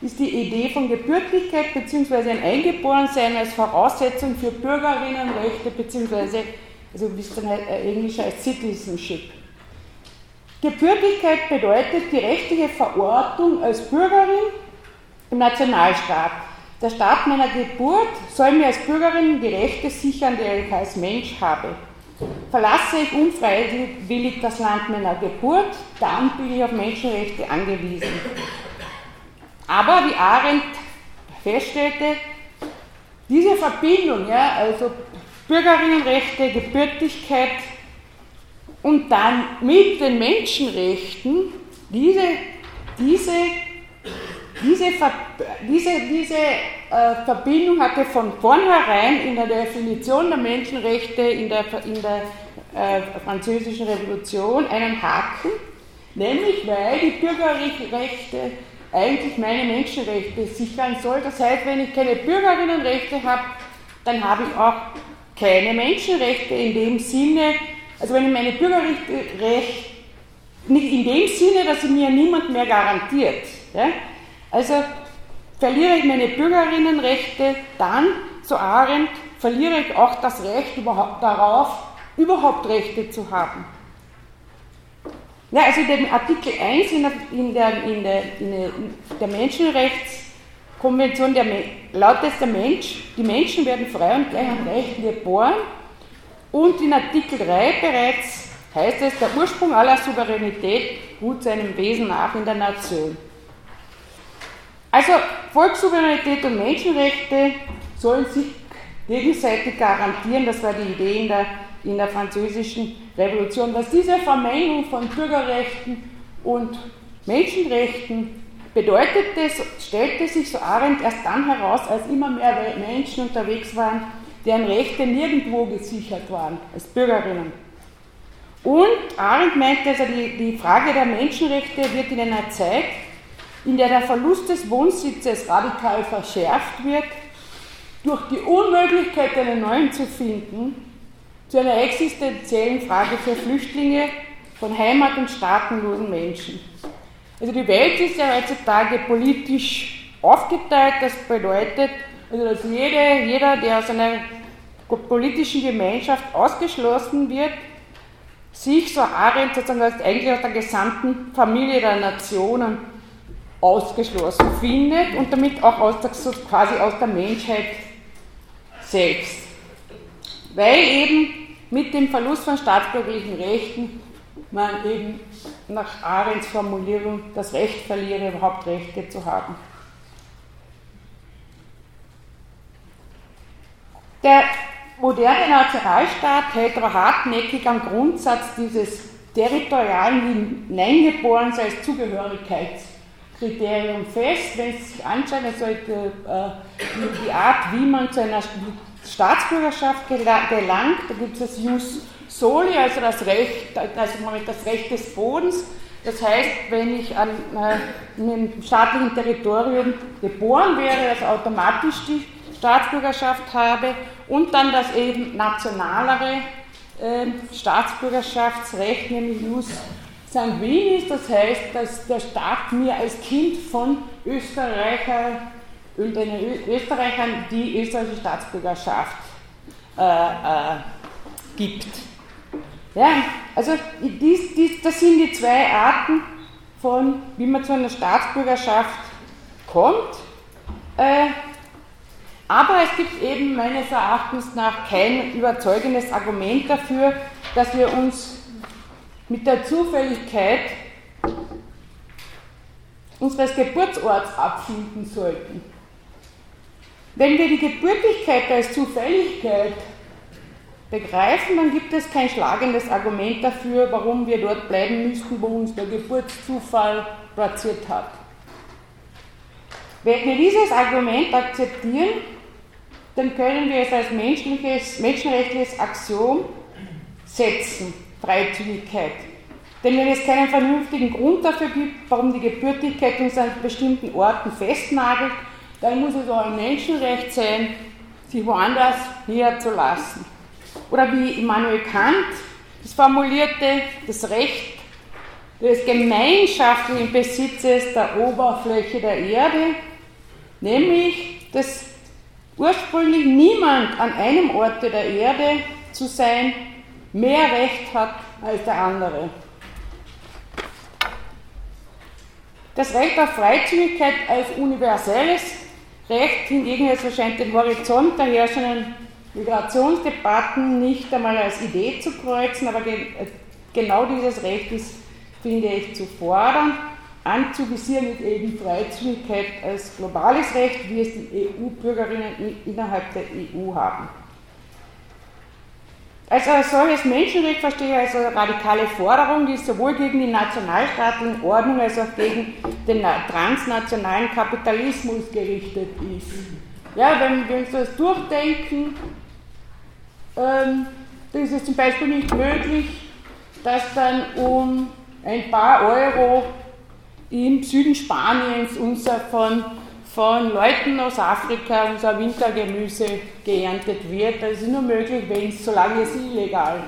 ist die Idee von Gebürtigkeit bzw. ein Eingeborensein als Voraussetzung für Bürgerinnenrechte bzw also wie es dann halt Englisch heißt, Citizenship. Gebürtigkeit bedeutet die rechtliche Verortung als Bürgerin im Nationalstaat. Der Staat meiner Geburt soll mir als Bürgerin die Rechte sichern, die ich als Mensch habe. Verlasse ich unfreiwillig das Land meiner Geburt, dann bin ich auf Menschenrechte angewiesen. Aber wie Arendt feststellte, diese Verbindung, ja, also Bürgerinnenrechte, Gebürtigkeit und dann mit den Menschenrechten, diese, diese, diese, diese, diese äh, Verbindung hatte von vornherein in der Definition der Menschenrechte in der, in der äh, französischen Revolution einen Haken, nämlich weil die Bürgerrechte eigentlich meine Menschenrechte sichern soll. Das heißt, wenn ich keine Bürgerinnenrechte habe, dann habe ich auch keine Menschenrechte in dem Sinne, also wenn ich meine Bürgerrechte nicht in dem Sinne, dass sie mir niemand mehr garantiert. Ja? Also verliere ich meine Bürgerinnenrechte, dann, so Arendt, verliere ich auch das Recht überhaupt darauf, überhaupt Rechte zu haben. Ja, also in dem Artikel 1 in der, in der, in der, in der Menschenrechtskonvention der, der Mensch, die Menschen werden frei und gleich an Rechten geboren. Und in Artikel 3 bereits heißt es, der Ursprung aller Souveränität ruht seinem Wesen nach in der Nation. Also Volkssouveränität und Menschenrechte sollen sich gegenseitig garantieren, das war die Idee in der, in der französischen Revolution. Was diese Vermengung von Bürgerrechten und Menschenrechten bedeutete, stellte sich so Arendt erst dann heraus, als immer mehr Menschen unterwegs waren, deren Rechte nirgendwo gesichert waren, als Bürgerinnen. Und Arendt meinte, also die, die Frage der Menschenrechte wird in einer Zeit, in der der Verlust des Wohnsitzes radikal verschärft wird, durch die Unmöglichkeit, einen neuen zu finden, zu einer existenziellen Frage für Flüchtlinge von Heimat- und staatenlosen Menschen. Also die Welt ist ja heutzutage politisch aufgeteilt, das bedeutet, also dass jede, jeder, der aus einer politischen Gemeinschaft ausgeschlossen wird, sich, so Arendt, sozusagen als eigentlich aus der gesamten Familie der Nationen ausgeschlossen findet und damit auch aus der, quasi aus der Menschheit selbst. Weil eben mit dem Verlust von staatsbürgerlichen Rechten man eben nach Arends Formulierung das Recht verliere, überhaupt Rechte zu haben. Der moderne Nationalstaat hält aber hartnäckig am Grundsatz dieses territorialen Hineingeborenseins als Zugehörigkeitskriterium fest. Wenn Sie sich anschauen, also äh, die Art, wie man zu einer Staatsbürgerschaft gelangt, da gibt es Jus Soli, also das Recht, also das Recht des Bodens. Das heißt, wenn ich an äh, einem staatlichen Territorium geboren wäre, dass automatisch die Staatsbürgerschaft habe und dann das eben nationalere äh, Staatsbürgerschaftsrecht, nämlich Jus sanguinis, das heißt, dass der Staat mir als Kind von Österreicher und den Österreichern die österreichische Staatsbürgerschaft äh, äh, gibt. Ja, also dies, dies, das sind die zwei Arten von, wie man zu einer Staatsbürgerschaft kommt. Äh, aber es gibt eben meines Erachtens nach kein überzeugendes Argument dafür, dass wir uns mit der Zufälligkeit unseres Geburtsorts abfinden sollten. Wenn wir die Gebürtigkeit als Zufälligkeit begreifen, dann gibt es kein schlagendes Argument dafür, warum wir dort bleiben müssten, wo uns der Geburtszufall platziert hat. Wenn wir dieses Argument akzeptieren, dann können wir es als menschliches, menschenrechtliches Axiom setzen, Freizügigkeit. Denn wenn es keinen vernünftigen Grund dafür gibt, warum die Gebürtigkeit uns an bestimmten Orten festnagelt, dann muss es auch ein Menschenrecht sein, sich woanders niederzulassen. Oder wie Immanuel Kant das formulierte, das Recht des gemeinschaftlichen Besitzes der Oberfläche der Erde, nämlich dass ursprünglich niemand an einem Ort der Erde zu sein mehr Recht hat als der andere. Das Recht auf Freizügigkeit als universelles Recht hingegen es erscheint den Horizont der herrschenden Migrationsdebatten nicht einmal als Idee zu kreuzen, aber ge genau dieses Recht ist, finde ich, zu fordern. anzuvisieren ist eben Freizügigkeit als globales Recht, wie es die EU-Bürgerinnen innerhalb der EU haben. Als ein solches Menschenrecht verstehe ich als eine radikale Forderung, die sowohl gegen die nationalstaatliche Ordnung als auch gegen den transnationalen Kapitalismus gerichtet ist. Ja, wenn wir uns das durchdenken, ähm, dann ist es zum Beispiel nicht möglich, dass dann um ein paar Euro im Süden Spaniens unser von von Leuten aus Afrika unser Wintergemüse geerntet wird. Das ist nur möglich, wenn es, solange es illegal,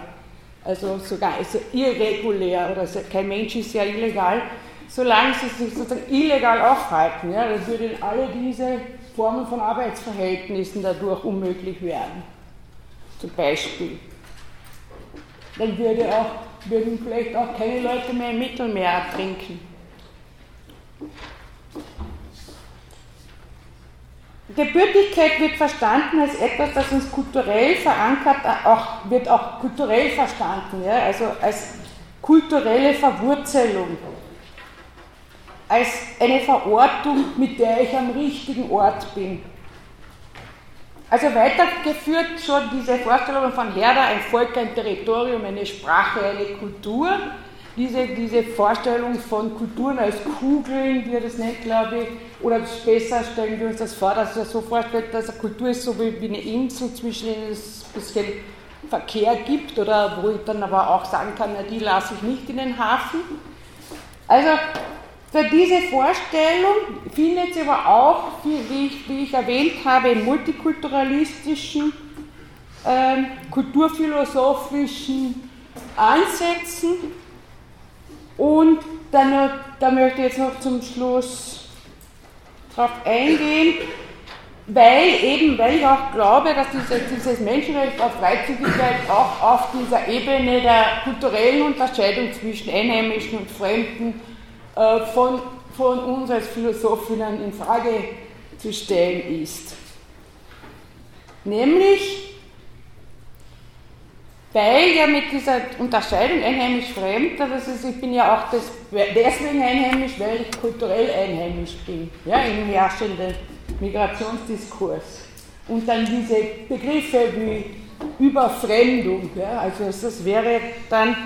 also sogar also irregulär oder kein Mensch ist ja illegal, solange sie sich sozusagen illegal aufhalten, ja, dann würden alle diese Formen von Arbeitsverhältnissen dadurch unmöglich werden. Zum Beispiel. Dann würde auch, würden vielleicht auch keine Leute mehr im Mittelmeer ertrinken. Gebürtigkeit wird verstanden als etwas, das uns kulturell verankert, auch, wird auch kulturell verstanden, ja, also als kulturelle Verwurzelung, als eine Verortung, mit der ich am richtigen Ort bin. Also weitergeführt schon diese Vorstellung von Herder, ein Volk, ein Territorium, eine Sprache, eine Kultur, diese, diese Vorstellung von Kulturen als Kugeln, wie er das nennt, glaube ich, oder besser stellen wir uns das vor, dass er so vorstellt, dass eine Kultur ist so wie eine Insel, zwischen denen es ein bisschen Verkehr gibt, oder wo ich dann aber auch sagen kann, na, die lasse ich nicht in den Hafen. Also für diese Vorstellung findet sie aber auch, wie ich, wie ich erwähnt habe, in multikulturalistischen, äh, kulturphilosophischen Ansätzen und dann, da möchte ich jetzt noch zum Schluss darauf eingehen, weil eben, weil ich auch glaube, dass dieses, dieses Menschenrecht auf Freizügigkeit auch auf dieser Ebene der kulturellen Unterscheidung zwischen Einheimischen und Fremden äh, von, von uns als Philosophinnen in Frage zu stellen ist. Nämlich, weil ja mit dieser Unterscheidung einheimisch-fremd, also ich bin ja auch das, deswegen einheimisch, weil ich kulturell einheimisch bin, ja, im herrschenden Migrationsdiskurs. Und dann diese Begriffe wie Überfremdung, ja, also das wäre dann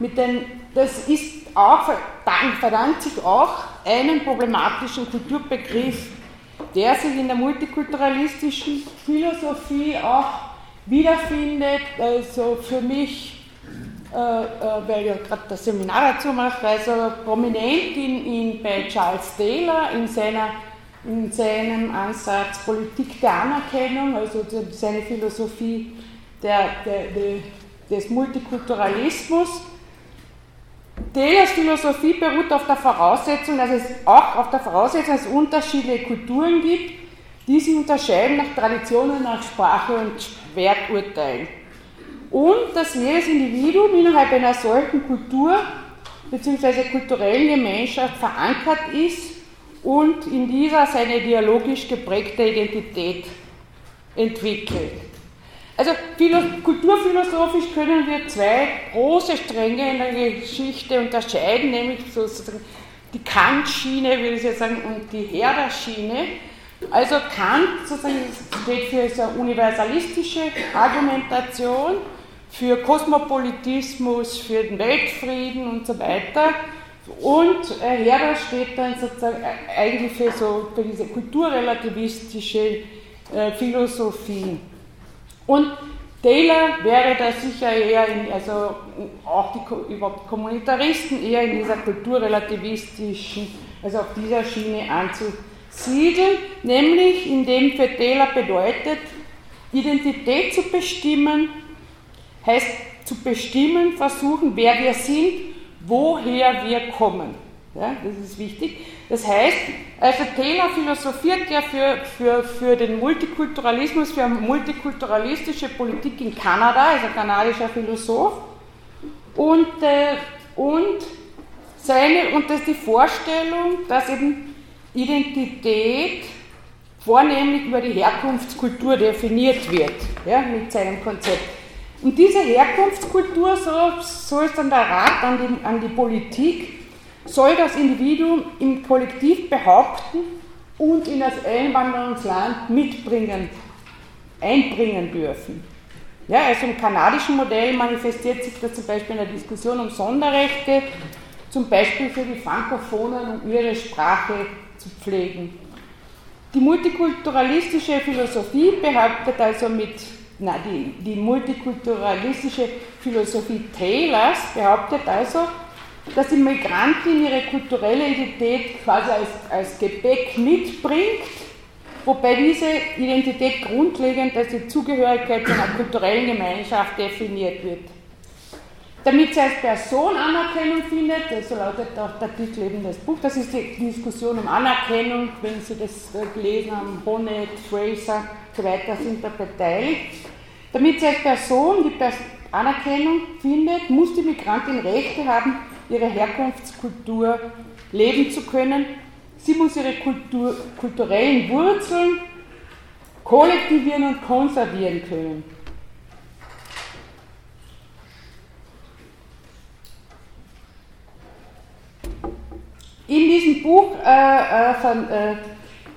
mit den, das ist auch, verdankt sich auch einen problematischen Kulturbegriff, der sich in der multikulturalistischen Philosophie auch wiederfindet. Also für mich, äh, äh, weil ich ja gerade das Seminar dazu mache, also prominent in, in, bei Charles Taylor in, seiner, in seinem Ansatz Politik der Anerkennung, also seine Philosophie der, der, der, des Multikulturalismus. Taylors Philosophie beruht auf der Voraussetzung, dass es auch auf der Voraussetzung, dass es unterschiedliche Kulturen gibt, die sich unterscheiden nach Traditionen, nach Sprache und Werturteilen. Und dass jedes Individuum innerhalb einer solchen Kultur bzw. kulturellen Gemeinschaft verankert ist und in dieser seine dialogisch geprägte Identität entwickelt. Also kulturphilosophisch können wir zwei große Stränge in der Geschichte unterscheiden, nämlich sozusagen die Kant-Schiene, würde ich jetzt sagen, und die Herder-Schiene. Also Kant sozusagen steht für so eine universalistische Argumentation, für Kosmopolitismus, für den Weltfrieden und so weiter. Und äh, Herder steht dann sozusagen äh, eigentlich für, so, für diese kulturrelativistische äh, Philosophie. Und Taylor wäre da sicher eher, in, also auch die überhaupt Kommunitaristen eher in dieser kulturrelativistischen, also auf dieser Schiene anzusehen Siegel, nämlich indem Taylor bedeutet, Identität zu bestimmen, heißt zu bestimmen, versuchen, wer wir sind, woher wir kommen. Ja, das ist wichtig. Das heißt, also Taylor philosophiert ja für, für, für den Multikulturalismus, für eine multikulturalistische Politik in Kanada, also kanadischer Philosoph. Und, äh, und, seine, und das ist die Vorstellung, dass eben Identität vornehmlich über die Herkunftskultur definiert wird, ja, mit seinem Konzept. Und diese Herkunftskultur, so, so ist dann der Rat an die, an die Politik, soll das Individuum im Kollektiv behaupten und in das Einwanderungsland mitbringen, einbringen dürfen. Ja, also im kanadischen Modell manifestiert sich das zum Beispiel in der Diskussion um Sonderrechte, zum Beispiel für die Frankophonen, um ihre Sprache zu pflegen. Die multikulturalistische Philosophie behauptet also mit, na, die, die multikulturalistische Philosophie Taylors behauptet also, dass die Migrantin ihre kulturelle Identität quasi als, als Gepäck mitbringt, wobei diese Identität grundlegend als die Zugehörigkeit zu einer kulturellen Gemeinschaft definiert wird. Damit sie als Person Anerkennung findet, so lautet auch der Titel eben des Buchs, das ist die Diskussion um Anerkennung, wenn Sie das gelesen haben, Bonnet, Fraser und so weiter sind da beteiligt. Damit sie als Person die Anerkennung findet, muss die Migrantin Rechte haben, ihre Herkunftskultur leben zu können. Sie muss ihre Kultur, kulturellen Wurzeln kollektivieren und konservieren können. In diesem Buch äh, äh, von äh,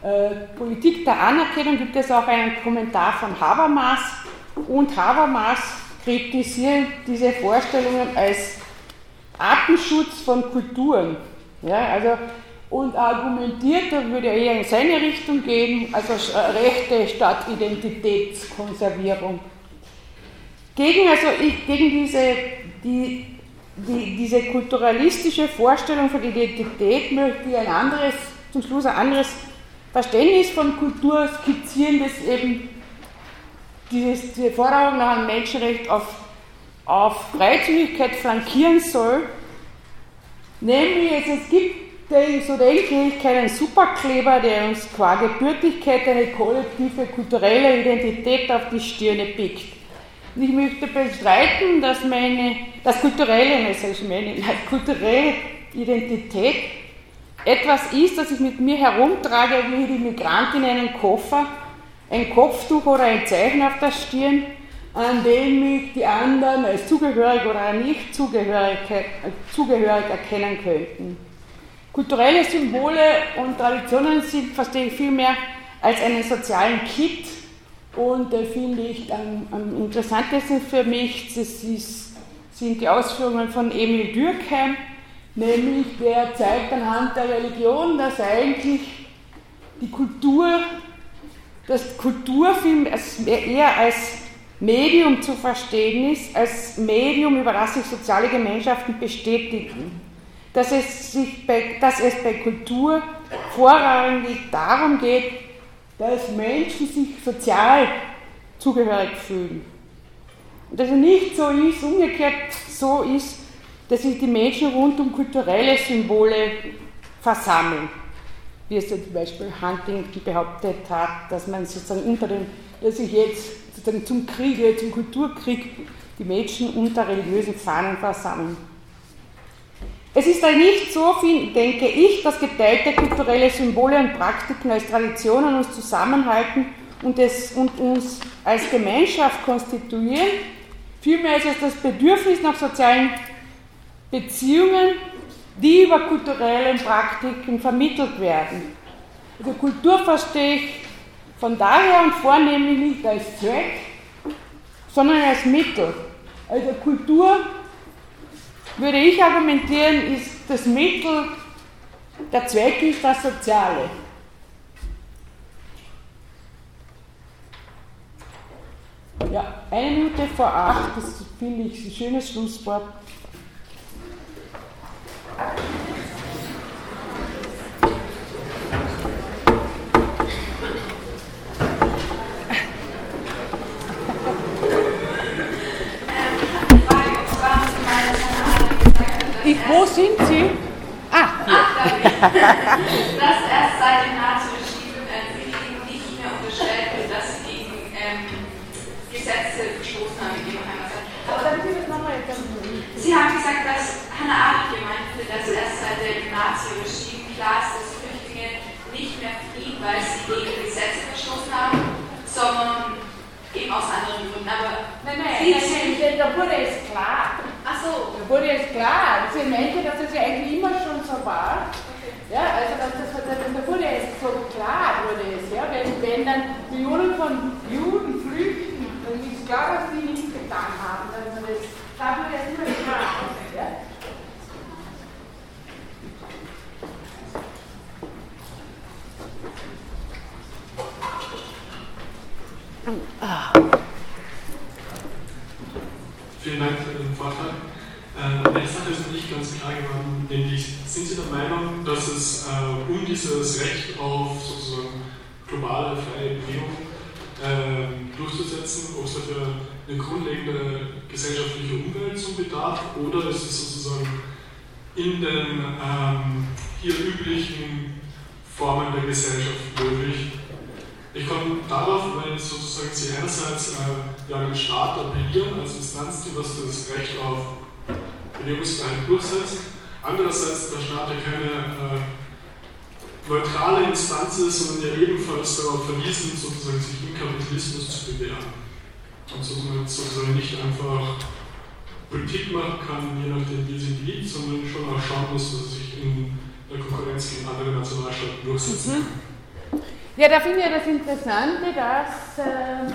äh, Politik der Anerkennung gibt es auch einen Kommentar von Habermas und Habermas kritisiert diese Vorstellungen als Artenschutz von Kulturen. Ja, also, und argumentiert, da würde er eher in seine Richtung gehen, also Rechte statt Identitätskonservierung. Gegen, also gegen diese, die, die, diese kulturalistische Vorstellung von Identität möchte ich ein anderes, zum Schluss ein anderes Verständnis von Kultur skizzieren, das eben dieses, diese Forderung nach einem Menschenrecht auf auf Freizügigkeit flankieren soll, nämlich es gibt so denke ich, keinen Superkleber, der uns qua Gebürtigkeit eine kollektive kulturelle Identität auf die Stirne pickt. Und ich möchte bestreiten, dass meine, das kulturelle, also meine, kulturelle Identität etwas ist, das ich mit mir herumtrage wie die Migrantin in einen Koffer, ein Kopftuch oder ein Zeichen auf der Stirn, an dem mich die anderen als zugehörig oder nicht zugehörig, zugehörig erkennen könnten. Kulturelle Symbole und Traditionen sind, verstehe ich vielmehr als einen sozialen Kit und äh, finde ich am, am, interessantesten für mich, das ist, sind die Ausführungen von Emil Dürkheim, nämlich der zeigt anhand der Religion, dass eigentlich die Kultur, das Kulturfilm eher als Medium zu verstehen ist, als Medium, über das sich soziale Gemeinschaften bestätigen. Dass es, sich bei, dass es bei Kultur vorrangig darum geht, dass Menschen sich sozial zugehörig fühlen. Und dass es nicht so ist, umgekehrt so ist, dass sich die Menschen rund um kulturelle Symbole versammeln. Wie es zum Beispiel Huntington behauptet hat, dass man sozusagen unter dem, dass sich jetzt sozusagen zum Kriege, zum Kulturkrieg die Menschen unter religiösen Fahnen versammeln. Es ist nicht so, denke ich, dass geteilte kulturelle Symbole und Praktiken als Traditionen uns zusammenhalten und, es, und uns als Gemeinschaft konstituieren. Vielmehr ist es das Bedürfnis nach sozialen Beziehungen, die über kulturelle Praktiken vermittelt werden. Also Kultur verstehe ich von daher und vornehmlich nicht als Zweck, sondern als Mittel. Also Kultur, würde ich argumentieren, ist das Mittel, der Zweck ist das Soziale. Ja, eine Minute vor acht, das finde ich ein schönes Schlusswort. Ich, wo sind Sie? Ah, hier. Ach, dass erst seit dem Nazi-Regime äh, nicht mehr unterstellt wird, dass sie gegen ähm, Gesetze verstoßen haben in ihrem Heimatland. Aber Sie haben gesagt, dass Hannah Arendt gemeint wird, dass erst seit dem Nazi-Regime klar ist, dass Flüchtlinge nicht mehr fliehen, weil sie gegen Gesetze verstoßen haben, sondern eben aus anderen Gründen. Aber nein, nein, nein, nein, da wurde es klar. Ach so. Da wurde jetzt klar. Sie meinte, dass es ja eigentlich immer schon so war. Ja, also das, das, das, da wurde jetzt so klar, wurde es, ja, wenn, wenn dann Millionen von Juden flüchten, dann ist klar, was die nicht getan haben. Also das, da wurde jetzt immer klar. Ja. Vielen Dank für den Vortrag. Äh, eine Sache ist mir nicht ganz klar geworden, nämlich sind Sie der Meinung, dass es äh, um dieses Recht auf sozusagen globale freie Bewegung äh, durchzusetzen, ob es dafür eine grundlegende gesellschaftliche Umwälzung bedarf oder ist es sozusagen in den ähm, hier üblichen Formen der Gesellschaft möglich, ich komme darauf, weil sozusagen Sie einerseits äh, ja den Staat appellieren als Instanz, die was das Recht auf Bewegungsfreiheit durchsetzt. Andererseits der Staat ja keine äh, neutrale Instanz ist, sondern ja ebenfalls darauf verwiesen, sozusagen sich im Kapitalismus zu bewähren. Und sozusagen, sozusagen nicht einfach Politik machen kann, je nachdem wie sie liegt, sondern schon auch schauen muss, dass sich in der Konkurrenz gegen andere Nationalstaaten durchsetzen kann. Mhm. Ja, da finde ich das Interessante, dass, äh,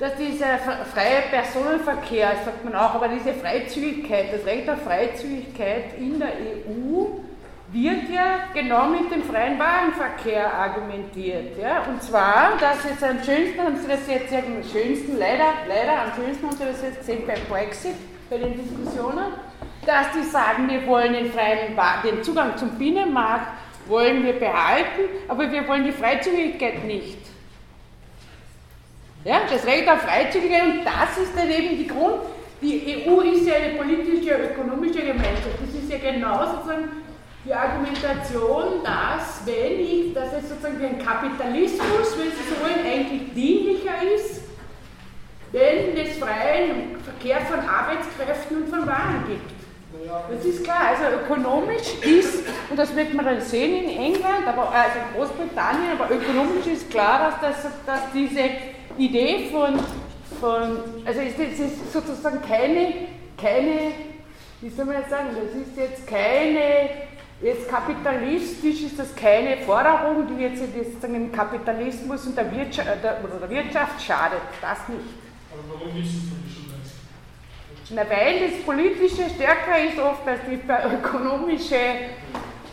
dass dieser freie Personenverkehr, sagt man auch, aber diese Freizügigkeit, das Recht auf Freizügigkeit in der EU wird ja genau mit dem freien Warenverkehr argumentiert. Ja? Und zwar, dass jetzt am schönsten, haben Sie das jetzt am schönsten, leider, leider am schönsten haben Sie das jetzt gesehen beim Brexit, bei den Diskussionen, dass die sagen, wir wollen den freien den Zugang zum Binnenmarkt wollen wir behalten, aber wir wollen die Freizügigkeit nicht. Ja, das Recht auf Freizügigkeit und das ist dann eben die Grund. Die EU ist ja eine politische, ökonomische Gemeinschaft. Das ist ja genau sozusagen die Argumentation, dass wenn ich, dass es sozusagen wie ein Kapitalismus, wenn Sie so wollen, eigentlich dienlicher ist, wenn es freien Verkehr von Arbeitskräften und von Waren gibt. Das ist klar, also ökonomisch ist, und das wird man dann sehen in England, aber also in Großbritannien, aber ökonomisch ist klar, dass, das, dass diese Idee von, von also es ist sozusagen keine, keine, wie soll man jetzt sagen, das ist jetzt keine, jetzt kapitalistisch ist das keine Forderung, die jetzt sozusagen dem Kapitalismus und der Wirtschaft, der, oder der Wirtschaft schadet, das nicht. Aber warum ist es na, weil das Politische stärker ist oft als die ökonomische,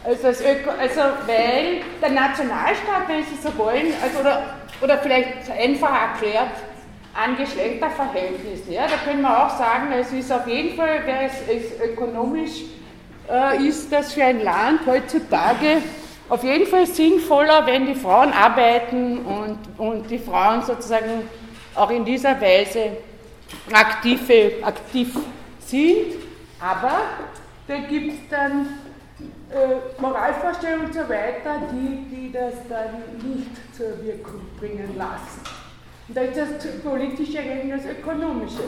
also, das Öko, also weil der Nationalstaat, wenn Sie so wollen, also oder, oder vielleicht einfacher erklärt, an Geschlechterverhältnissen. Ja, da können wir auch sagen, es ist auf jeden Fall, wer es, es ökonomisch äh, ist das für ein Land heutzutage auf jeden Fall sinnvoller, wenn die Frauen arbeiten und, und die Frauen sozusagen auch in dieser Weise aktive, aktiv sind, aber da gibt es dann äh, Moralvorstellungen und so weiter, die, die das dann nicht zur Wirkung bringen lassen. Und da ist das politische gegen das ökonomische.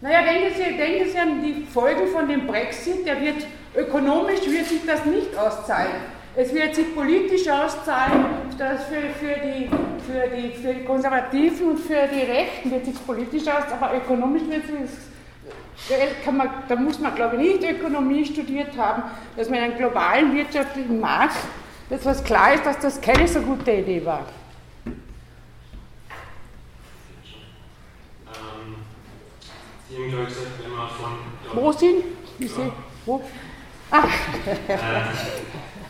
Naja, denken Sie, denken Sie an die Folgen von dem Brexit, der wird ökonomisch wird sich das nicht auszahlen. Es wird sich politisch auszahlen, dass für, für, die, für, die, für die Konservativen und für die Rechten wird sich politisch auszahlen, aber ökonomisch wird sich kann man, da muss man, glaube ich, nicht Ökonomie studiert haben, dass man einen globalen wirtschaftlichen Markt, dass was klar ist, dass das keine so gute Idee war. Ähm, Sie haben gerade gesagt, wenn man von. Wo sind? Wo? Ah.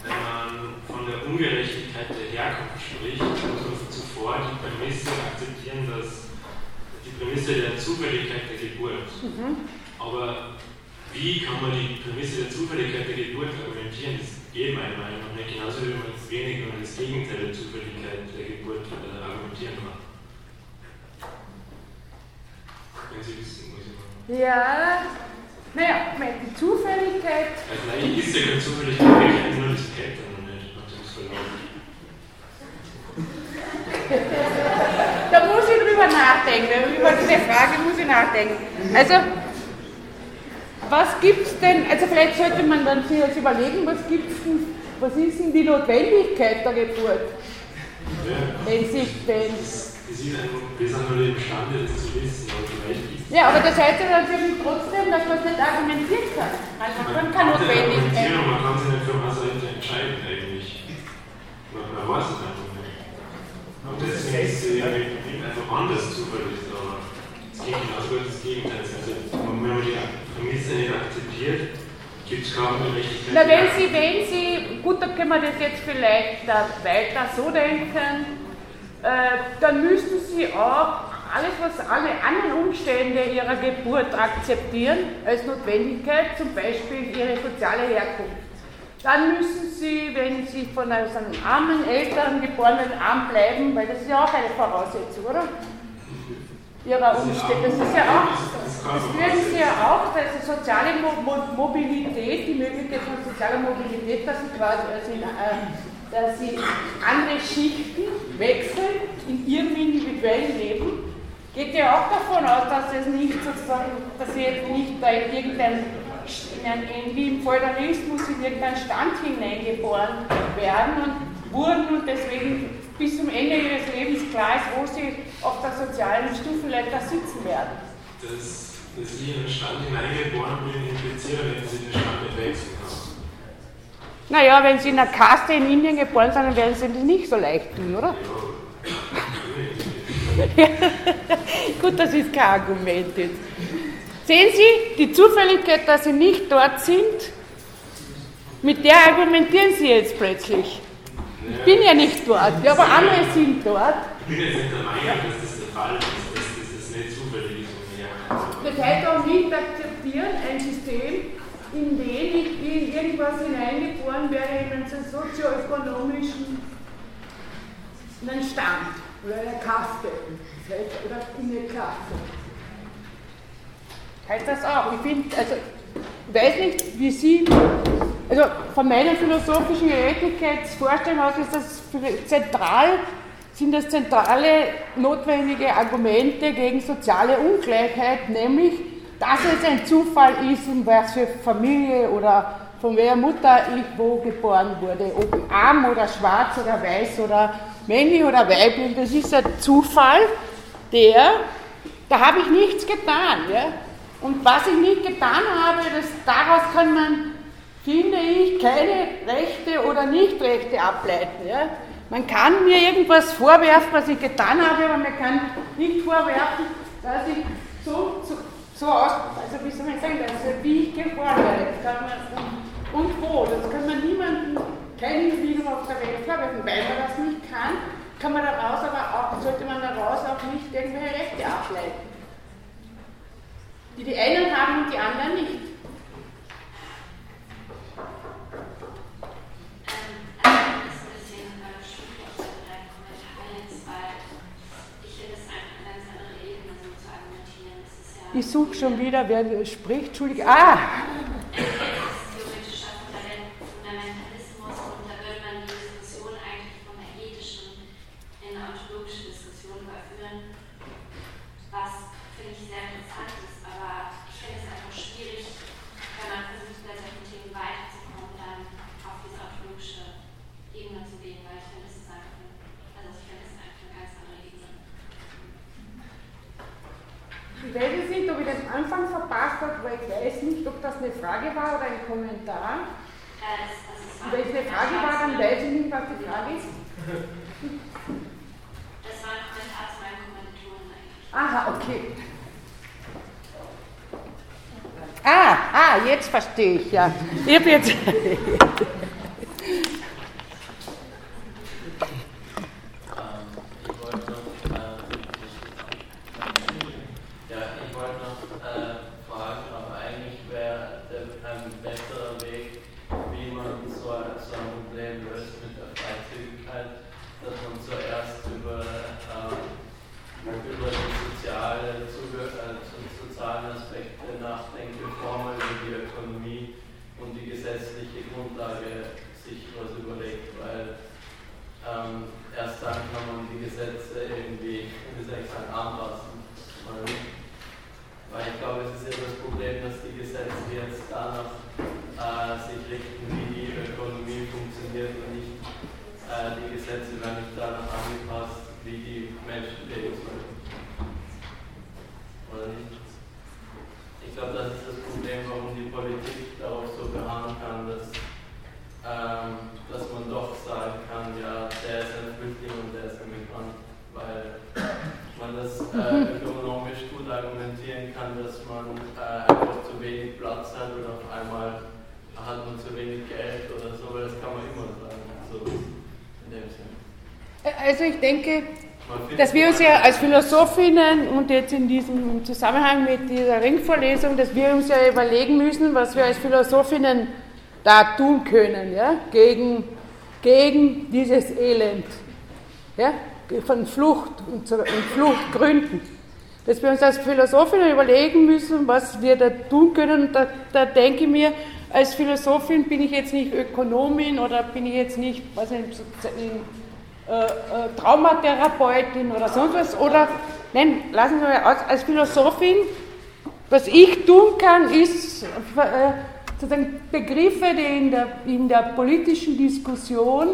Wenn man von der Ungerechtigkeit der Herkunft spricht, muss man zuvor die Prämisse akzeptieren, dass die Prämisse der Zufälligkeit der Geburt. Mhm. Aber wie kann man die Prämisse der Zufälligkeit der Geburt argumentieren? Das geht meiner Meinung nach nicht. Genauso wie man wenig über das Gegenteil der Zufälligkeit der Geburt äh, argumentieren kann. Wenn Sie wissen, was ich meine. Ja, naja, die Zufälligkeit. Also nein, ist ja keine Zufälligkeit, ich kenne nur das Pattern noch nicht, nachdem es verlaufen. da muss ich drüber nachdenken, über diese Frage muss ich nachdenken. Also, was gibt es denn, also vielleicht sollte man dann sich jetzt überlegen, was gibt's denn, was ist denn die Notwendigkeit der Geburt? Ja. Wenn sich, wenn Sie sind einfach, wir sind nur imstande, das zu wissen, gibt Ja, aber das heißt ja natürlich trotzdem, dass man es nicht argumentieren kann. Also man kann keine Notwendigkeit. Man kann sich nicht für was entscheiden eigentlich. Man, man weiß es einfach nicht. Und deswegen ist es einfach anders zufällig, aber es geht genauso gut das Gegenteil. Also, wenn man die Prämisse nicht akzeptiert, gibt es kaum eine Richtigkeit. Na, wenn Sie, wenn Sie, gut, da können wir das jetzt vielleicht weiter so denken, äh, dann müssten sie auch alles, was alle anderen Umstände ihrer Geburt akzeptieren als Notwendigkeit, zum Beispiel ihre soziale Herkunft. Dann müssen sie, wenn sie von einem armen Eltern geboren werden, arm bleiben, weil das ist ja auch eine Voraussetzung, oder? Ihrer Umstände. Das ist ja auch, das würden sie ja auch, also soziale Mobilität, die Möglichkeit von sozialer Mobilität, dass sie quasi also in, äh, dass sie andere Schichten wechseln in ihrem individuellen Leben, geht ja auch davon aus, dass es nicht sozusagen, dass sie jetzt nicht da in irgendein, in, wie im Feudalismus in irgendeinen Stand hineingeboren werden und wurden und deswegen bis zum Ende ihres Lebens klar ist, wo sie auf der sozialen Stufenleiter sitzen werden. Das, dass ich in einen Stand hineingeboren bin, impliziert, wenn sie den Stand nicht wechseln. Naja, wenn Sie in einer Kaste in Indien geboren sind, dann werden Sie das nicht so leicht tun, oder? Gut, das ist kein Argument jetzt. Sehen Sie, die Zufälligkeit, dass Sie nicht dort sind, mit der argumentieren Sie jetzt plötzlich. Ich bin ja nicht dort, ja, aber andere sind dort. Ich bin jetzt nicht der Meinung, dass das der Fall ist, dass das nicht zufällig ist. Das heißt auch nicht akzeptieren ein System, in den ich in irgendwas hineingeboren werde, in einen sozioökonomischen Stand oder eine Kaste oder in eine Klasse. Heißt das auch? Ich finde, also, weiß nicht, wie Sie, also von meiner philosophischen Gerechtigkeitsvorstellung aus ist das zentral, sind das zentrale notwendige Argumente gegen soziale Ungleichheit, nämlich dass es ein Zufall ist, in was für Familie oder von welcher Mutter ich wo geboren wurde, ob arm oder schwarz oder weiß oder männlich oder weiblich, das ist ein Zufall, der, da habe ich nichts getan. Ja? Und was ich nicht getan habe, das, daraus kann man, finde ich, keine Rechte oder Nichtrechte ableiten. Ja? Man kann mir irgendwas vorwerfen, was ich getan habe, aber man kann nicht vorwerfen, dass ich so, so so aus, also wie soll man sagen, also wie ich geboren werde, und wo, das kann man niemandem, kein Individuum auf der Welt vorwerfen, weil man das nicht kann, kann man daraus aber auch, sollte man daraus auch nicht irgendwelche Rechte ableiten. Die die einen haben und die anderen nicht. Ich suche schon wieder, wer spricht. Entschuldigung. Ah! Verstehe ich, ja. Ich habe jetzt. die Gesetze werden nicht danach angepasst, wie die Menschen leben sollen. Oder nicht? Ich glaube, das ist das Problem, warum die Politik darauf so beharren kann, dass, ähm, dass man doch sagen kann, ja, der ist ein Flüchtling und der ist ein Migrant, weil man das äh, ökonomisch gut argumentieren man äh, einfach zu wenig Platz hat oder auf einmal hat man zu wenig Geld oder so, weil das kann man immer sagen. So in dem Sinne. Also ich denke, dass wir uns ja als Philosophinnen und jetzt in diesem Zusammenhang mit dieser Ringvorlesung, dass wir uns ja überlegen müssen, was wir als Philosophinnen da tun können, ja, gegen, gegen dieses Elend, ja, von Flucht und, und Fluchtgründen. Dass wir uns als Philosophinnen überlegen müssen, was wir da tun können. Da, da denke ich mir, als Philosophin bin ich jetzt nicht Ökonomin oder bin ich jetzt nicht, was ich, äh, äh, Traumatherapeutin oder sonst was, oder, nein, lassen Sie mal aus, als Philosophin, was ich tun kann, ist äh, sozusagen Begriffe, die in der, in der politischen Diskussion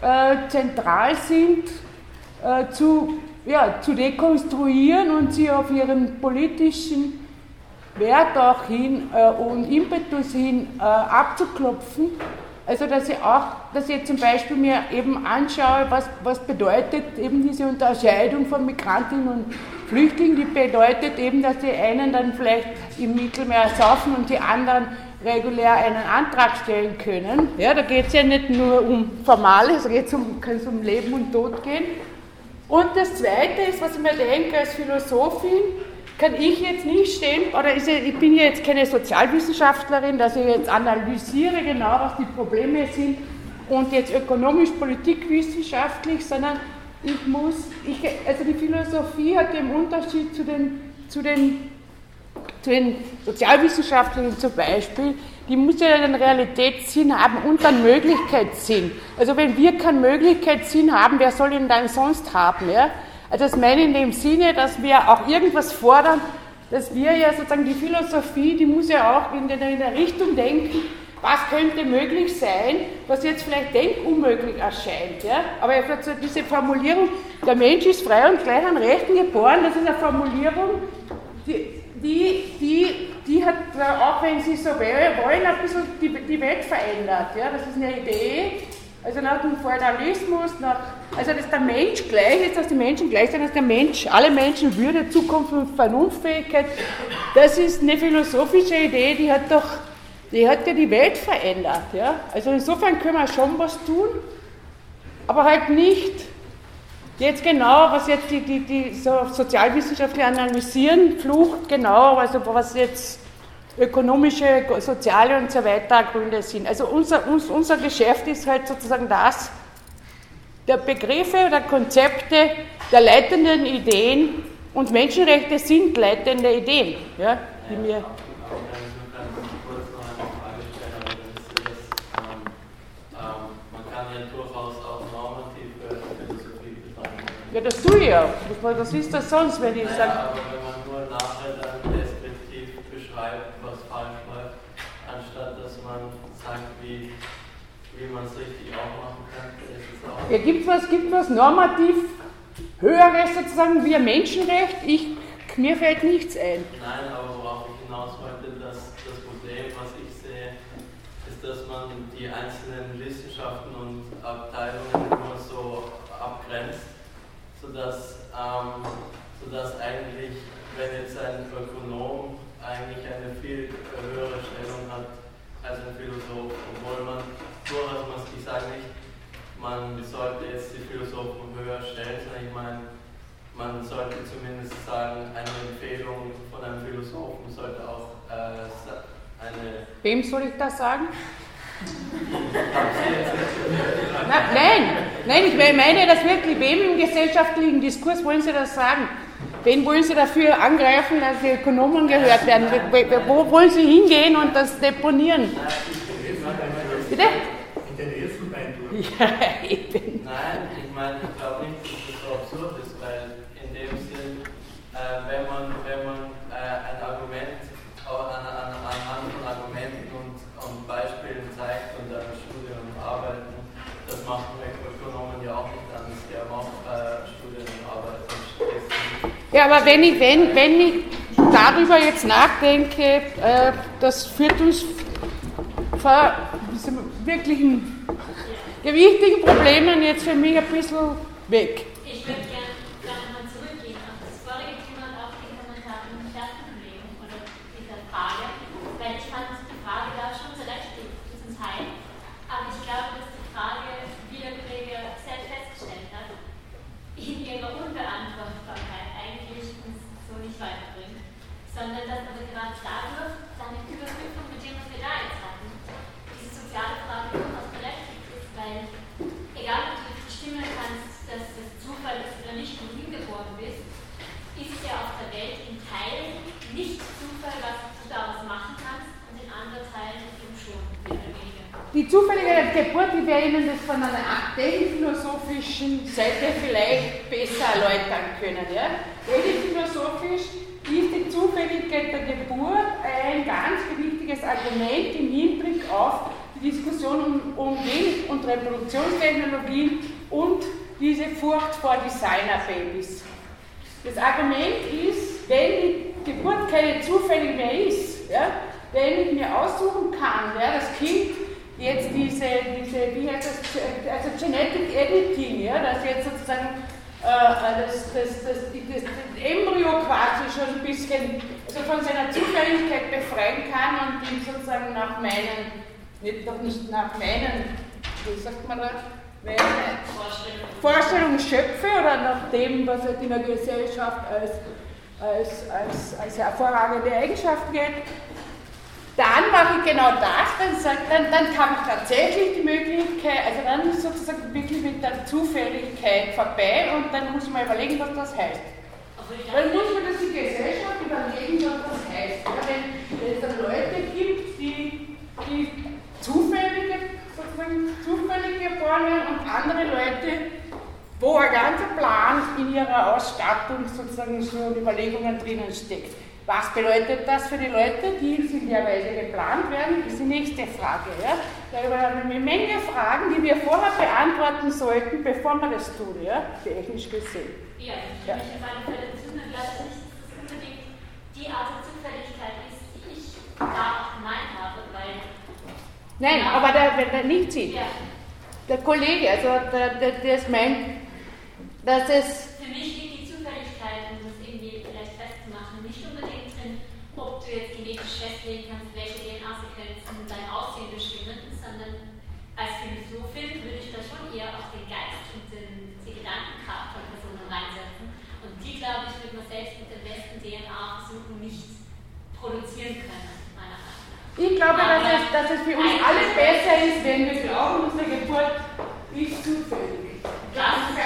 äh, zentral sind, äh, zu, ja, zu dekonstruieren und sie auf ihren politischen Wert auch hin äh, und Impetus hin äh, abzuklopfen also dass ich auch, dass ich zum Beispiel mir eben anschaue, was, was bedeutet eben diese Unterscheidung von Migrantinnen und Flüchtlingen, die bedeutet eben, dass die einen dann vielleicht im Mittelmeer saufen und die anderen regulär einen Antrag stellen können. Ja, da geht es ja nicht nur um Formales, da um, kann es um Leben und Tod gehen. Und das Zweite ist, was ich mir denke als Philosophin, kann ich jetzt nicht stehen, oder ist, ich bin ja jetzt keine Sozialwissenschaftlerin, dass ich jetzt analysiere genau, was die Probleme sind und jetzt ökonomisch, politikwissenschaftlich, sondern ich muss, ich, also die Philosophie hat im Unterschied zu den, zu den, zu den Sozialwissenschaftlern zum Beispiel, die muss ja einen Realitätssinn haben und einen Möglichkeitssinn. Also wenn wir keinen Möglichkeitssinn haben, wer soll ihn dann sonst haben? Ja? Also das meine in dem Sinne, dass wir auch irgendwas fordern, dass wir ja sozusagen die Philosophie, die muss ja auch in der, in der Richtung denken, was könnte möglich sein, was jetzt vielleicht denkunmöglich erscheint. Ja? Aber diese Formulierung, der Mensch ist frei und gleich an Rechten geboren, das ist eine Formulierung, die, die, die, die hat, auch wenn Sie so wollen, ein bisschen die, die Welt verändert. Ja? Das ist eine Idee, also nach dem Feudalismus, nach, also dass der Mensch gleich ist, dass die Menschen gleich sind, dass der Mensch, alle Menschen Würde, Zukunft und Vernunftfähigkeit, das ist eine philosophische Idee, die hat doch, die hat ja die Welt verändert. Ja? Also insofern können wir schon was tun, aber halt nicht jetzt genau, was jetzt die, die, die so Sozialwissenschaftler analysieren, Flucht genau, also was jetzt ökonomische, soziale und so weiter Gründe sind. Also unser, unser Geschäft ist halt sozusagen das, der Begriffe oder Konzepte der leitenden Ideen und Menschenrechte sind leitende Ideen, ja, die mir Ja, das tue ich ja. Was ist das sonst, wenn ich sage. Aber wenn man nur nachher dann deskriptiv beschreibt, wie man es richtig auch machen könnte. Ja, gibt es was, gibt was normativ Höheres sozusagen wie ein Menschenrecht? Ich, mir fällt nichts ein. Nein, aber worauf ich hinaus wollte, dass das Problem, was ich sehe, ist, dass man die einzelnen Wissenschaften und Abteilungen immer so abgrenzt, sodass, ähm, sodass eigentlich, wenn jetzt ein Ökonom eigentlich eine viel höhere Stellung hat als ein Philosoph, obwohl man durchaus, man, ich sage nicht, man sollte jetzt die Philosophen höher stellen, sondern ich meine, man sollte zumindest sagen, eine Empfehlung von einem Philosophen sollte auch äh, eine. Wem soll ich das sagen? Na, nein, nein, ich meine das wirklich. Wem im gesellschaftlichen Diskurs wollen Sie das sagen? Wen wollen Sie dafür angreifen, dass die Ökonomen gehört werden? Wo wollen Sie hingehen und das deponieren? Bitte? In den Elfenbeinturm. Ja, eben. Nein, ich meine, ich glaube nicht, dass das so absurd ist, weil in dem Sinn, äh, wenn man äh, ein Argument an, an, anhand von Argumenten und, und Beispielen zeigt und dann Studien und Arbeiten, das machen Ökonomen ja auch nicht anders, die haben auch äh, Ja, aber wenn ich, wenn, wenn ich darüber jetzt nachdenke, äh, das führt uns vor wirklichen gewichtigen Problemen jetzt für mich ein bisschen weg. Ich würde gerne gern mal zurückgehen auf das vorige Thema und auf die Kommentare im Klassenkollegen oder dieser Frage, weil ich fand die Frage da schon sehr berechtigt bis ins Heil, aber ich glaube, dass die Frage, wie der Kollege selbst festgestellt hat, in ihrer Unbeantwortbarkeit eigentlich uns so nicht weiterbringt, sondern dass man gerade dadurch seine Überprüfung mit dem, was wir da jetzt hatten, diese soziale Frage durchaus berechtigt ist, weil egal ob du bestimmen kannst, dass das Zufall ist oder nicht, wo du hingeboren bist, ist ja auf der Welt in Teilen nicht Zufall, was du daraus machen kannst, und in anderen Teilen eben schon, mehr oder weniger. Die zufällige Geburt, die wir Ihnen das von einer philosophischen Seite vielleicht besser erläutern können. Ja? philosophisch ist die Zufälligkeit der Geburt ein ganz wichtiges Argument im Hinblick auf die Diskussion um, um Wind- und Reproduktionstechnologien und diese Furcht vor Designerbabys. Das Argument ist, wenn die Geburt keine zufällig mehr ist, ja, wenn ich mir aussuchen kann, ja, das Kind jetzt diese, diese wie heißt das, also Genetic Editing, ja, dass jetzt sozusagen äh, das, das, das, das, Embryo quasi schon ein bisschen also von seiner Zufälligkeit befreien kann und ihn sozusagen nach meinen, nicht, noch nicht nach meinen, wie sagt man da, meine Vorstellungen. Schöpfe oder nach dem, was halt in der Gesellschaft als, als, als, als hervorragende Eigenschaft geht, dann mache ich genau das, dann, sagt, dann, dann ich tatsächlich die Möglichkeit, also dann ist sozusagen wirklich mit der Zufälligkeit vorbei und dann muss man überlegen, was das heißt. Dann muss man das die Gesellschaft überlegen, was das heißt. Ja, wenn es dann Leute gibt, die, die zufällige, sozusagen zufällig geboren und andere Leute, wo ein ganzer Plan in ihrer Ausstattung sozusagen so Überlegungen drinnen steckt. Was bedeutet das für die Leute, die in der Weise geplant werden, ist die nächste Frage. Ja? Darüber haben wir eine Menge Fragen, die wir vorher beantworten sollten, bevor wir das tun, ja? technisch gesehen. Ja, ich ja. mich auf alle Fälle zu, und glaube nicht, dass das unbedingt die Art der Zufälligkeit ist, die ich da auch gemeint habe, weil. Nein, aber der, wenn der nicht sieht. Ja. Der Kollege, also der, der, der es meint, dass es. Für mich liegt die Zufälligkeit, um das irgendwie vielleicht festzumachen, nicht unbedingt drin, ob du jetzt genetisch festlegen kannst, welche DNA-Sequenzen dein Aussehen bestimmen, sondern als Philosophin würde ich da schon eher auf den Geist und den, die Gedankenkraft von Personen reinsetzen. Und die, glaube ich, wird man selbst mit den besten DNA-Versuchen nicht produzieren können, meiner Meinung nach. Ich glaube, dass es, dass es für uns alle besser ist, wenn wir glauben, unsere Geburt ist zufällig. Das ist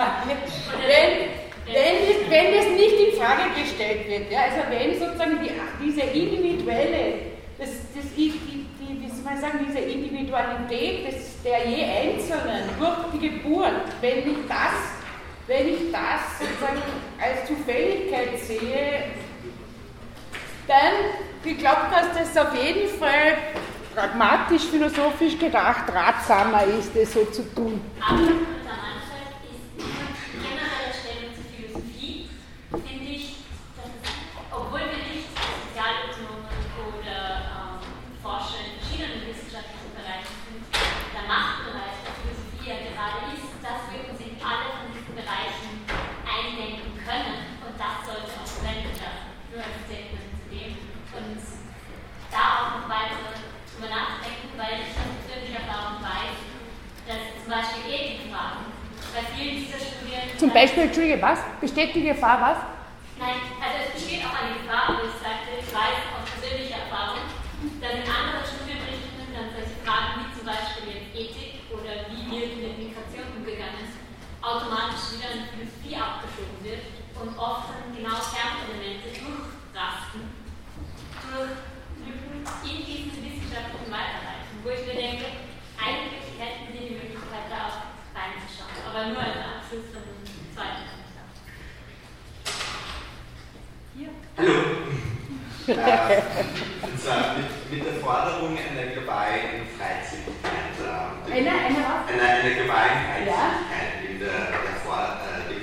wenn, wenn, wenn das nicht in Frage gestellt wird, ja, also wenn sozusagen die, diese individuelle, das, das, die, die, wie soll man sagen, diese Individualität des, der je Einzelnen durch die Geburt, wenn ich das, wenn ich das sozusagen als Zufälligkeit sehe, dann ich glaube, dass das auf jeden Fall pragmatisch, philosophisch gedacht ratsamer ist, das so zu tun. Aber generelle Stellung zur Philosophie finde ich, dass es, obwohl wir nicht Sozialökonomen oder ähm, Forscher in verschiedenen wissenschaftlichen Bereichen sind, der Machtbereich der Philosophie ja gerade ist, dass wir uns in alle von diesen Bereichen eindenken können und das sollte auch verwendet werden, nur als Statement zu dem. Und da auch noch weiter drüber nachdenken, weil ich aus persönlicher Erfahrung weiß, dass zum Beispiel Ethikfragen bei vielen dieser Studierenden. Zum Beispiel, Entschuldige, was? Besteht die Gefahr, was? Nein, also es besteht auch eine Gefahr, aber ich sagte, ich weiß aus persönlicher Erfahrung, dass in anderen Studienrichtungen dann solche Fragen wie zum Beispiel jetzt Ethik oder wie wird mit Migration umgegangen ist, automatisch wieder in Philosophie abgeschoben wird und oft dann genau Kernelemente durchrasten, durch Lücken in diesen wissenschaftlichen Weiterreichen, wo ich mir denke, eigentlich hätten wir die Möglichkeit, da auch reinzuschauen. Aber nur als Abschluss von dem zweiten Kommentar. Hier. Hallo. äh, und zwar mit, mit, der Forderung einer globalen Freizügigkeit. Äh, eine, eine was? Einer, einer globalen Freizügigkeit ja. in der, der, Vor, äh, der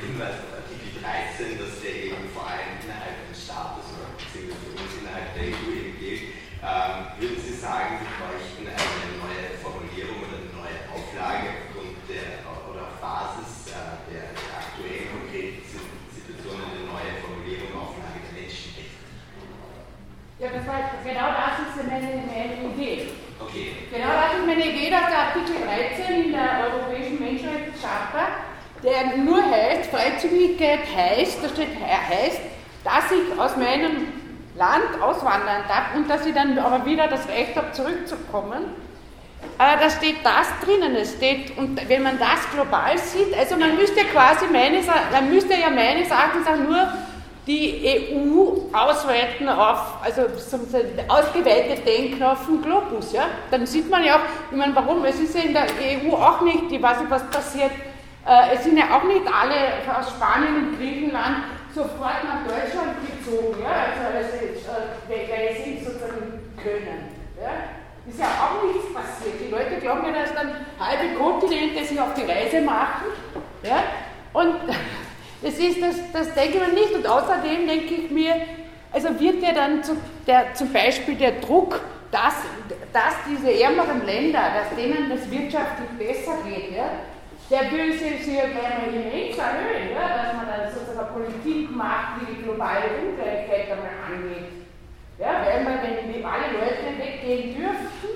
genau das ist meine, meine Idee. Okay. Genau das ist meine Idee, dass der Artikel 13 in der Europäischen Menschenrechtscharta, der nur heißt, Freizügigkeit heißt, da steht heißt, dass ich aus meinem Land auswandern darf und dass ich dann aber wieder das Recht habe, zurückzukommen. Aber da steht das drinnen, es steht, und wenn man das global sieht, also man müsste quasi meines, man müsste ja meines Erachtens auch nur die EU ausweiten auf, also ausgeweitet denken auf den Globus, ja. Dann sieht man ja auch, ich meine, warum, es ist ja in der EU auch nicht, ich weiß nicht, was passiert, äh, es sind ja auch nicht alle aus Spanien und Griechenland sofort nach Deutschland gezogen, ja, also, also äh, weil sie sozusagen können, ja. Ist ja auch nichts passiert. Die Leute glauben ja, dass dann halbe Kontinente sich auf die Reise machen. Ja? Und das, ist, das, das denke mir nicht. Und außerdem denke ich mir, also wird ja dann zu, der, zum Beispiel der Druck, dass, dass diese ärmeren Länder, dass denen das wirtschaftlich besser geht, ja, der will sich ja gleich mal immens erhöhen, ja, dass man dann sozusagen eine Politik macht, die die globale Ungleichheit einmal angeht. Ja, weil man, wenn wir alle Leute weggehen dürften,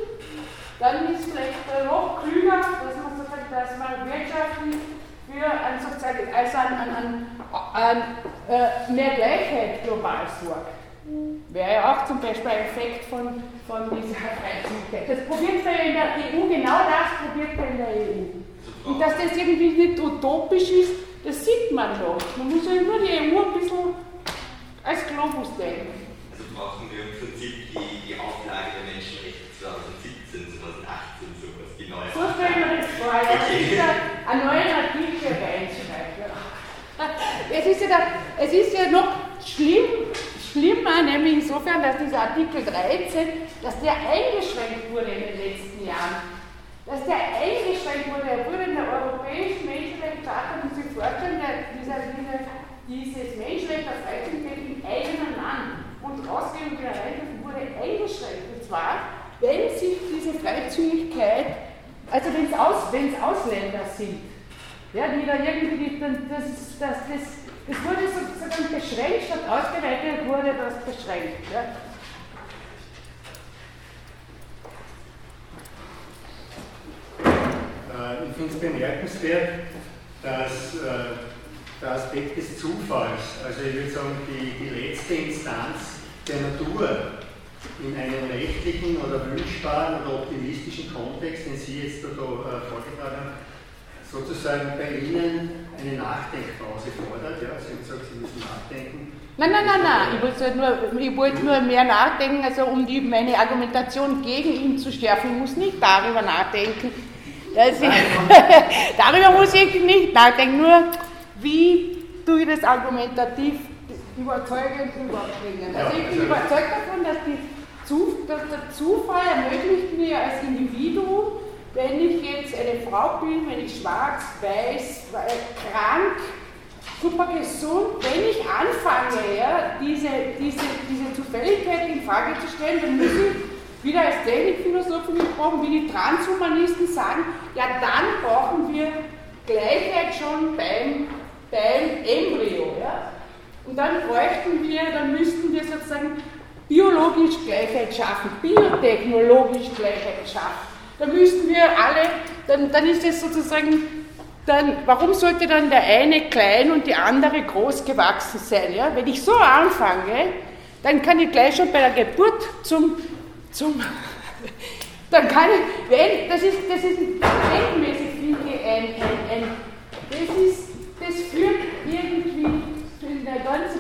dann ist vielleicht noch klüger, dass man, sozusagen, dass man wirtschaftlich für ein Sozial also an, an, an äh, mehr Gleichheit global sorgt. Wäre ja auch zum Beispiel ein Effekt von, von dieser Freizügigkeit. Das probiert man ja in der EU, genau das probiert man in der EU. Und dass das irgendwie nicht utopisch ist, das sieht man doch. Man muss ja nur die EU ein bisschen als Globus denken. Brauchen wir im Prinzip die, die Auflage der Menschenrechte 2017, 2018, sowas, die neue So stellen wir das vor, ja. Okay. Einen neuen Artikel reinschreiben. Es ist, ja da, es ist ja noch schlimm, schlimmer, nämlich insofern, dass dieser Artikel 13, dass der eingeschränkt wurde in den letzten Jahren. Dass der eingeschränkt wurde, er wurde in der Europäischen Menschenrechtscharta, muss ich vorstellen, der, dieser, dieser, dieses Menschenrecht auf Freizügigkeit im eigenen Land und Rausgehen und wieder rein wurde eingeschränkt. Und zwar, wenn sich diese Freizügigkeit, also wenn es Aus, Ausländer sind, ja, die da irgendwie, das, das, das, das wurde sozusagen beschränkt, statt ausgeweitet wurde das beschränkt. Ja. Äh, ich finde es bemerkenswert, dass äh, der Aspekt des Zufalls, also ich würde sagen, die, die letzte Instanz der Natur in einem rechtlichen oder wünschbaren oder optimistischen Kontext, den Sie jetzt da, da äh, vorgetragen haben, sozusagen bei Ihnen eine Nachdenkpause fordert. Ja, Sie haben gesagt, Sie müssen nachdenken. Nein, nein, nein, nein. Ich wollte, nur, ich nur mehr nachdenken, also um die, meine Argumentation gegen ihn zu schärfen. Ich muss nicht darüber nachdenken. Ich, darüber muss ich nicht nachdenken, nur wie tue ich das argumentativ überzeugend rüberbringen. Also ich bin überzeugt davon, dass, die, dass der Zufall ermöglicht mir als Individuum, wenn ich jetzt eine Frau bin, wenn ich schwarz, weiß, krank, super gesund, wenn ich anfange, ja, diese, diese, diese Zufälligkeit in Frage zu stellen, dann muss ich wieder als Technikphilosophen gesprochen, wie die Transhumanisten sagen, ja dann brauchen wir Gleichheit schon beim, beim Embryo. Ja? Und dann bräuchten wir, dann müssten wir sozusagen biologisch Gleichheit schaffen, biotechnologisch Gleichheit schaffen. Da müssten wir alle, dann, dann ist es sozusagen, dann, warum sollte dann der eine klein und die andere groß gewachsen sein? Ja? Wenn ich so anfange, dann kann ich gleich schon bei der Geburt zum, zum dann kann ich, wenn, das ist, das ist ich, ein, ein, ein, das ist, das führt irgendwie in eine ganz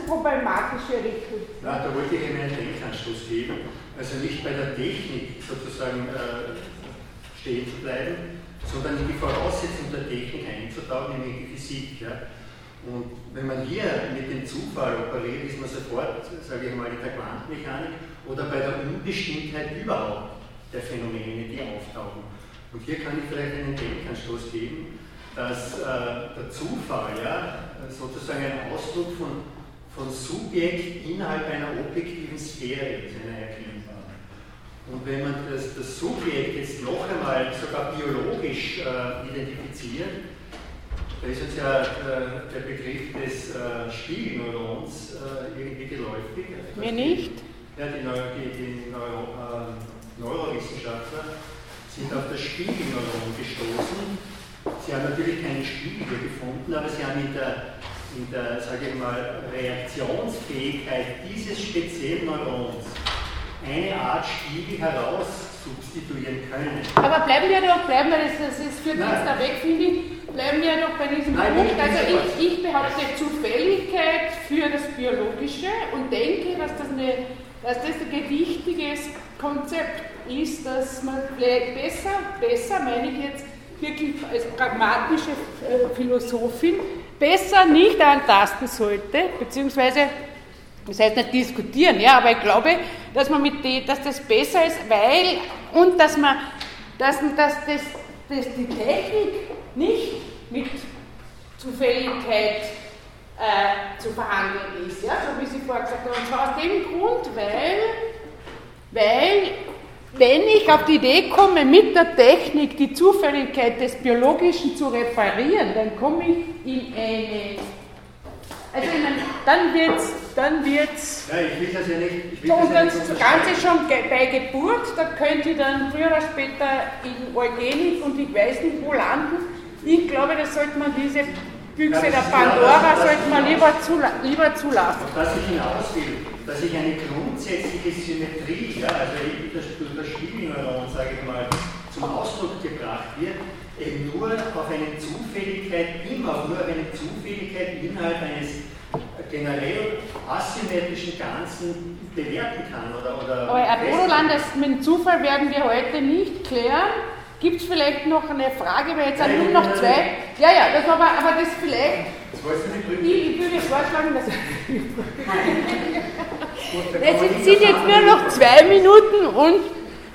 Richtung. Na, da wollte ich Ihnen einen Denkanstoß geben. Also nicht bei der Technik sozusagen äh, stehen zu bleiben, sondern in die Voraussetzung der Technik einzutauchen, nämlich die Physik. Ja. Und wenn man hier mit dem Zufall operiert, ist man sofort, sage ich mal, in der Quantenmechanik oder bei der Unbestimmtheit überhaupt der Phänomene, die auftauchen. Und hier kann ich vielleicht einen Denkanstoß geben, dass äh, der Zufall ja, sozusagen ein Ausdruck von, von Subjekt innerhalb einer objektiven Sphäre ist, einer erkennbaren. Und wenn man das, das Subjekt jetzt noch einmal sogar biologisch äh, identifiziert, da ist uns ja äh, der Begriff des äh, Spiegelneurons äh, irgendwie geläufig. Mir nicht. ja, die, Neuro, die, die Neuro, äh, Neurowissenschaftler sind auf das Spiegelneuron gestoßen. Sie haben natürlich keinen Spiegel gefunden, aber sie haben in der, in der sage ich mal, Reaktionsfähigkeit dieses speziellen Neurons eine Art Spiegel heraus substituieren können. Aber bleiben wir doch, bleiben wir, das, das ist für uns da weg, finde ich, bleiben wir doch bei diesem Nein, Punkt. Also ich, ich behaupte Zufälligkeit für das Biologische und denke, dass das, eine, dass das ein gewichtiges Konzept ist, dass man besser, besser meine ich jetzt wirklich als pragmatische äh, Philosophin, besser nicht antasten sollte, beziehungsweise das heißt nicht diskutieren, ja, aber ich glaube, dass, man mit die, dass das besser ist, weil und dass man dass, dass, das, dass die Technik nicht mit Zufälligkeit äh, zu verhandeln ist, ja, so wie Sie vorher gesagt haben. Und zwar aus dem Grund, weil, weil wenn ich auf die Idee komme, mit der Technik die Zufälligkeit des Biologischen zu reparieren, dann komme ich in eine also ich meine, dann wird's, dann wird's. Ja, ich will das ja nicht. Ich will und das, Ganze schon bei Geburt, da könnt ihr dann früher oder später in Eugenik und ich weiß nicht wo landen. Ich glaube, da sollte man diese Büchse der Pandora sollte man lieber, zula lieber zulassen. Auf das ich hinaus will, dass ich eine grundsätzliche Symmetrie, ja, also das, das Spiegelneuron, sage ich mal, zum Ausdruck gebracht wird, eben nur auf eine Zufälligkeit, immer nur auf eine Zufälligkeit innerhalb eines generell asymmetrischen Ganzen bewerten kann. Oder, oder Aber Herr Bodoland, mit dem Zufall werden wir heute nicht klären. Gibt es vielleicht noch eine Frage, weil jetzt sind nur noch zwei. Ja, ja, das aber, aber das vielleicht. Ich, ich würde vorschlagen, dass. es sind jetzt nur noch zwei Minuten und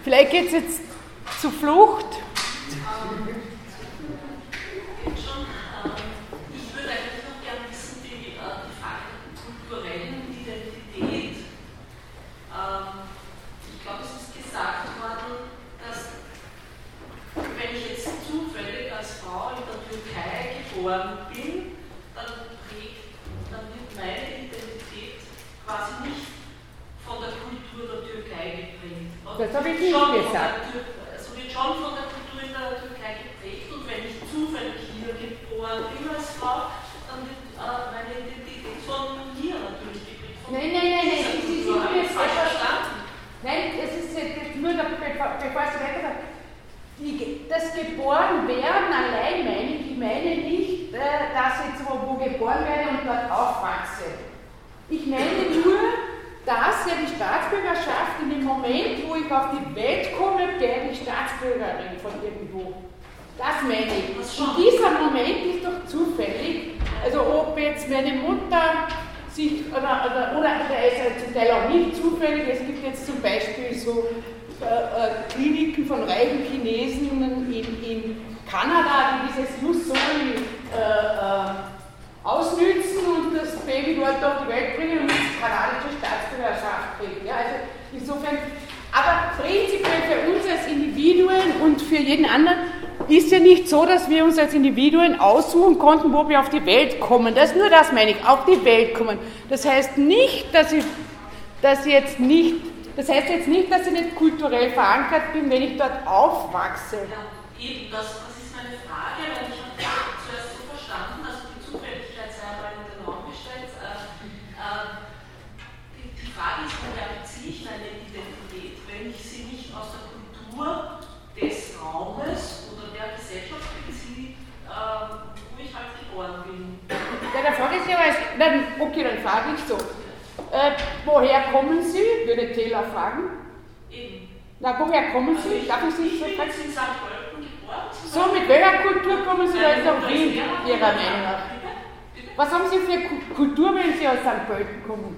vielleicht geht es jetzt zur Flucht. geboren bin, dann prägt, dann wird meine Identität quasi nicht von der Kultur der Türkei geprägt. Ich nicht gesagt. Also wird schon von der Kultur in der Türkei geprägt und wenn ich zufällig hier geboren bin als Frau, dann wird äh, meine Identität von hier natürlich geprägt. Nein, nein, nein, nein, Sie sind jetzt falsch verstanden. Nein, es ist nur, bevor Sie weiter das Geborenwerden allein meine ich, ich meine nicht, äh, dass ich wo, wo geboren werde und dort aufwachse. Ich meine nur, dass ja die Staatsbürgerschaft Moment, wo ich auf die Welt komme, werde ich Staatsbürgerin von irgendwo. Das meine ich. Und dieser Moment ist doch zufällig. Also ob jetzt meine Mutter sich, oder, oder, oder, oder ist ja zum Teil auch nicht zufällig, es gibt jetzt zum Beispiel so äh, äh, Kliniken von reichen Chinesen in, in Kanada, die dieses Jus Soli äh, äh, ausnützen und das Baby dort auf die Welt bringen und die kanadische Staatsbürgerschaft kriegt. Ja, also insofern, aber prinzipiell für uns als Individuen und für jeden anderen ist ja nicht so, dass wir uns als Individuen aussuchen konnten, wo wir auf die Welt kommen. Das nur das, meine ich, auf die Welt kommen. Das heißt nicht, dass ich, ich jetzt nicht das heißt jetzt nicht, dass ich nicht kulturell verankert bin, wenn ich dort aufwachse. Ja, eben, das, das ist meine Frage, weil ich habe zuerst so verstanden, also die Zufälligkeit sei einmal in den Raum gestellt. Äh, äh, die, die, Frage ist, woher beziehe ich meine Identität, wenn ich sie nicht aus der Kultur des Raumes oder der Gesellschaft beziehe, äh, wo ich halt geboren bin. Ja, der Frage ja, okay, dann frage ich so. Äh, woher kommen Sie? Würde Taylor fragen. Eben. Na, woher kommen Sie? Also Darf ich Sie so fragen? in St. Pölten geboren. So, mit welcher Kultur kommen Sie da nach Wien, Ihrer Meinung nach? Was haben Sie für Kultur, wenn Sie aus St. Pölten kommen?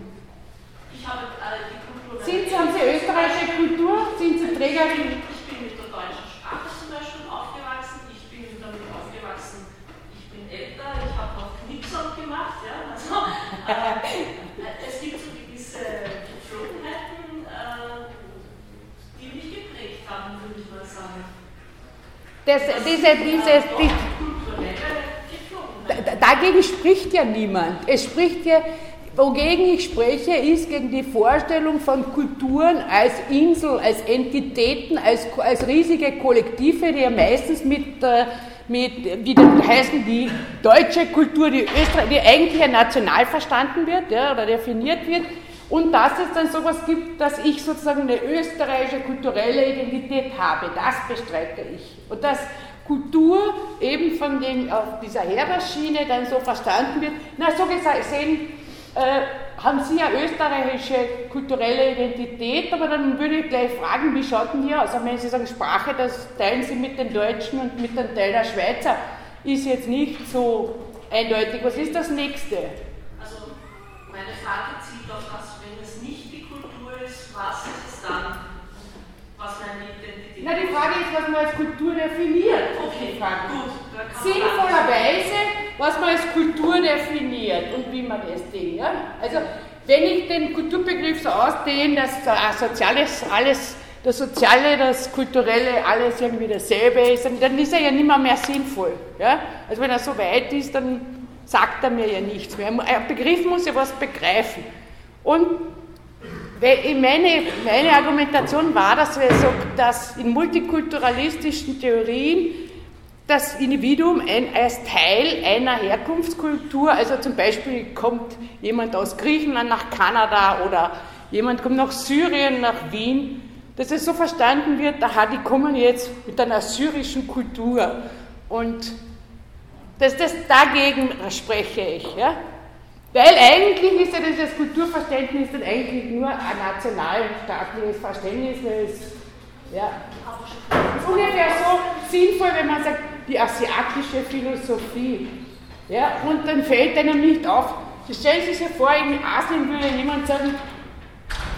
Ich habe äh, die Kultur. Sind Sie, haben Sie österreichische Kultur? Sind Sie Trägerin? Ich bin mit der deutschen Sprache zum Beispiel aufgewachsen. Ich bin damit aufgewachsen. Ich bin älter. Ich habe noch Knipsern gemacht. Ja? Es gibt so gewisse Geflogenheiten, äh, die mich geprägt haben, würde ich mal sagen. Das, das diese, diese, die, dagegen spricht ja niemand. Es spricht ja, wogegen ich spreche, ist gegen die Vorstellung von Kulturen als Insel, als Entitäten, als, als riesige Kollektive, die ja meistens mit, äh, mit wie dann heißen, die deutsche Kultur, die, Österreich, die eigentlich national verstanden wird ja, oder definiert wird, und dass es dann sowas gibt, dass ich sozusagen eine österreichische kulturelle Identität habe, das bestreite ich. Und dass Kultur eben von dem, auf dieser Heberschiene dann so verstanden wird. Na, so gesehen äh, haben Sie ja österreichische kulturelle Identität, aber dann würde ich gleich fragen, wie schaut denn hier aus? Also wenn Sie sagen Sprache, das teilen Sie mit den Deutschen und mit dem Teil der Schweizer, ist jetzt nicht so eindeutig. Was ist das nächste? Also meine Frage zielt auf das, wenn es nicht die Kultur ist, was ist es dann? Was meine Identität Na, die Frage ist, was man als Kultur definiert. Okay, gut. Sinnvollerweise, was man als Kultur definiert und wie man das Ding. Ja? Also, wenn ich den Kulturbegriff so ausdehne, dass das Soziales alles, das Soziale, das Kulturelle, alles irgendwie dasselbe ist, dann ist er ja nicht mehr, mehr sinnvoll. Ja? Also, wenn er so weit ist, dann sagt er mir ja nichts mehr. Ein Begriff muss ja was begreifen. Und meine, meine Argumentation war, dass, wir so, dass in multikulturalistischen Theorien das Individuum ein, als Teil einer Herkunftskultur, also zum Beispiel kommt jemand aus Griechenland nach Kanada oder jemand kommt nach Syrien, nach Wien, dass es so verstanden wird, aha, die kommen jetzt mit einer syrischen Kultur und dass das dagegen spreche ich. Ja? Weil eigentlich ist ja das Kulturverständnis dann eigentlich nur ein nationalstaatliches Verständnis, weil es ja, ist ungefähr so sinnvoll, wenn man sagt, die asiatische Philosophie. Ja, und dann fällt einem nicht auf, Sie stellen sich ja vor, in Asien würde jemand sagen,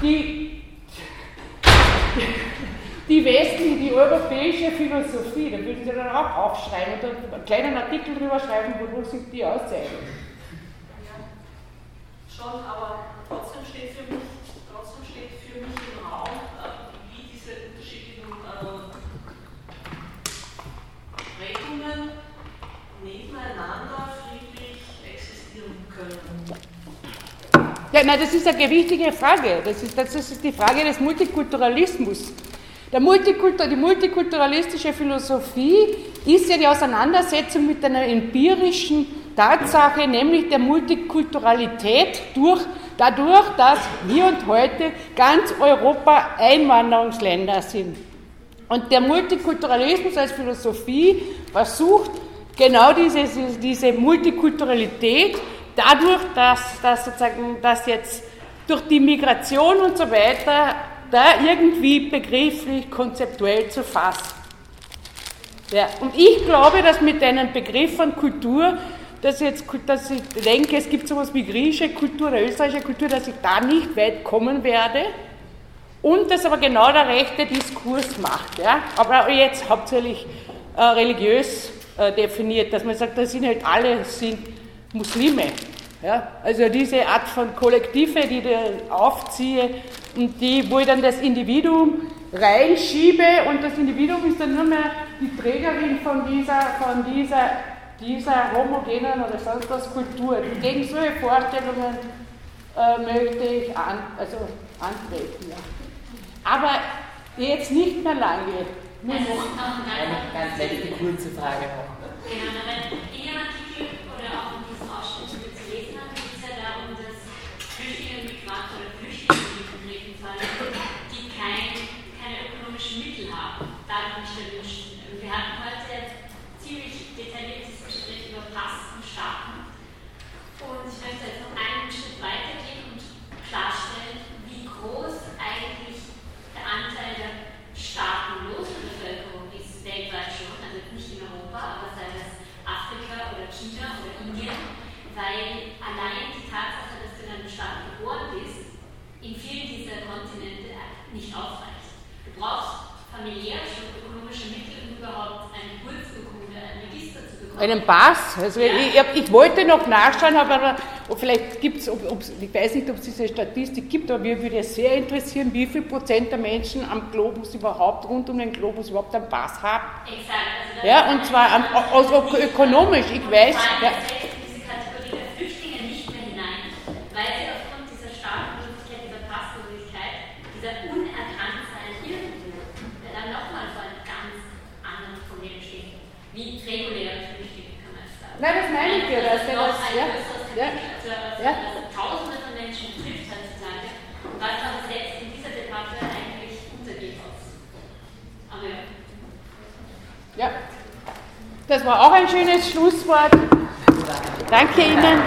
die, die westliche, die europäische Philosophie, da würden Sie dann auch aufschreiben und einen kleinen Artikel drüber schreiben, wo sich die auszeichnet schon, aber trotzdem steht für mich, trotzdem steht für mich im Raum, äh, wie diese unterschiedlichen äh, Prägungen nebeneinander friedlich existieren können. Ja, nein, das ist eine gewichtige Frage. Das ist, das ist die Frage des Multikulturalismus. Multikultur, die multikulturalistische Philosophie ist ja die Auseinandersetzung mit einer empirischen Tatsache, nämlich der Multikulturalität, durch, dadurch, dass hier und heute ganz Europa Einwanderungsländer sind. Und der Multikulturalismus als Philosophie versucht genau diese, diese Multikulturalität dadurch, dass, dass, sozusagen, dass jetzt durch die Migration und so weiter da irgendwie begrifflich, konzeptuell zu fassen. Ja, und ich glaube, dass mit einem Begriff von Kultur dass, jetzt, dass ich denke, es gibt sowas wie griechische Kultur oder österreichische Kultur, dass ich da nicht weit kommen werde und das aber genau der rechte Diskurs macht. Ja? Aber jetzt hauptsächlich äh, religiös äh, definiert, dass man sagt, das sind halt alle sind Muslime. Ja? Also diese Art von Kollektive, die ich aufziehe und die, wo ich dann das Individuum reinschiebe und das Individuum ist dann nur mehr die Trägerin von dieser, von dieser dieser homogenen oder sonst was Kultur. Gegen solche Vorstellungen äh, möchte ich an, also antreten. Ja. Aber jetzt nicht mehr lange. Nur also noch eine ganz letzte kurze Frage noch. Genau, in Ihrem Artikel oder auch in diesem Ausschnitt, den wir gelesen haben, geht es ja darum, dass Flüchtlinge, Migranten oder Flüchtlinge in jedem Fall, die kein, keine ökonomischen Mittel haben, dadurch nicht erwünscht. Und wir hatten heute ziemlich detailliertes Pass starten. Und ich möchte jetzt noch einen Schritt weitergehen und klarstellen, wie groß eigentlich der Anteil der staatenlosen Bevölkerung ist, weltweit schon, also nicht in Europa, aber sei es Afrika oder China oder Indien, weil allein die Tatsache, dass du in einem Staat geboren bist, in vielen dieser Kontinente nicht ausreicht. Du brauchst familiär schon ökonomische Mittel, um überhaupt eine Geburtsurkunde, ein Register zu einen Pass. Also ich, ich, wollte noch nachschauen, aber vielleicht gibt es, ich weiß nicht, ob es diese Statistik gibt, aber mir würde sehr interessieren, wie viel Prozent der Menschen am Globus überhaupt, rund um den Globus überhaupt einen Pass haben. Exakt. Also ja, und zwar am, also ökonomisch, ich weiß. Ja. Diese Kategorie der Flüchtlinge nicht mehr hinein, weil sie auf reguläre Flüchtlinge, kann man sagen. Nein, das meine ich ja, dass das der noch das- ja, ja, ja. Tausende von Menschen betrifft heutzutage. Was aber jetzt in dieser Debatte eigentlich untergeht. Aber ja. Ja. Das war auch ein schönes Schlusswort. Danke Ihnen.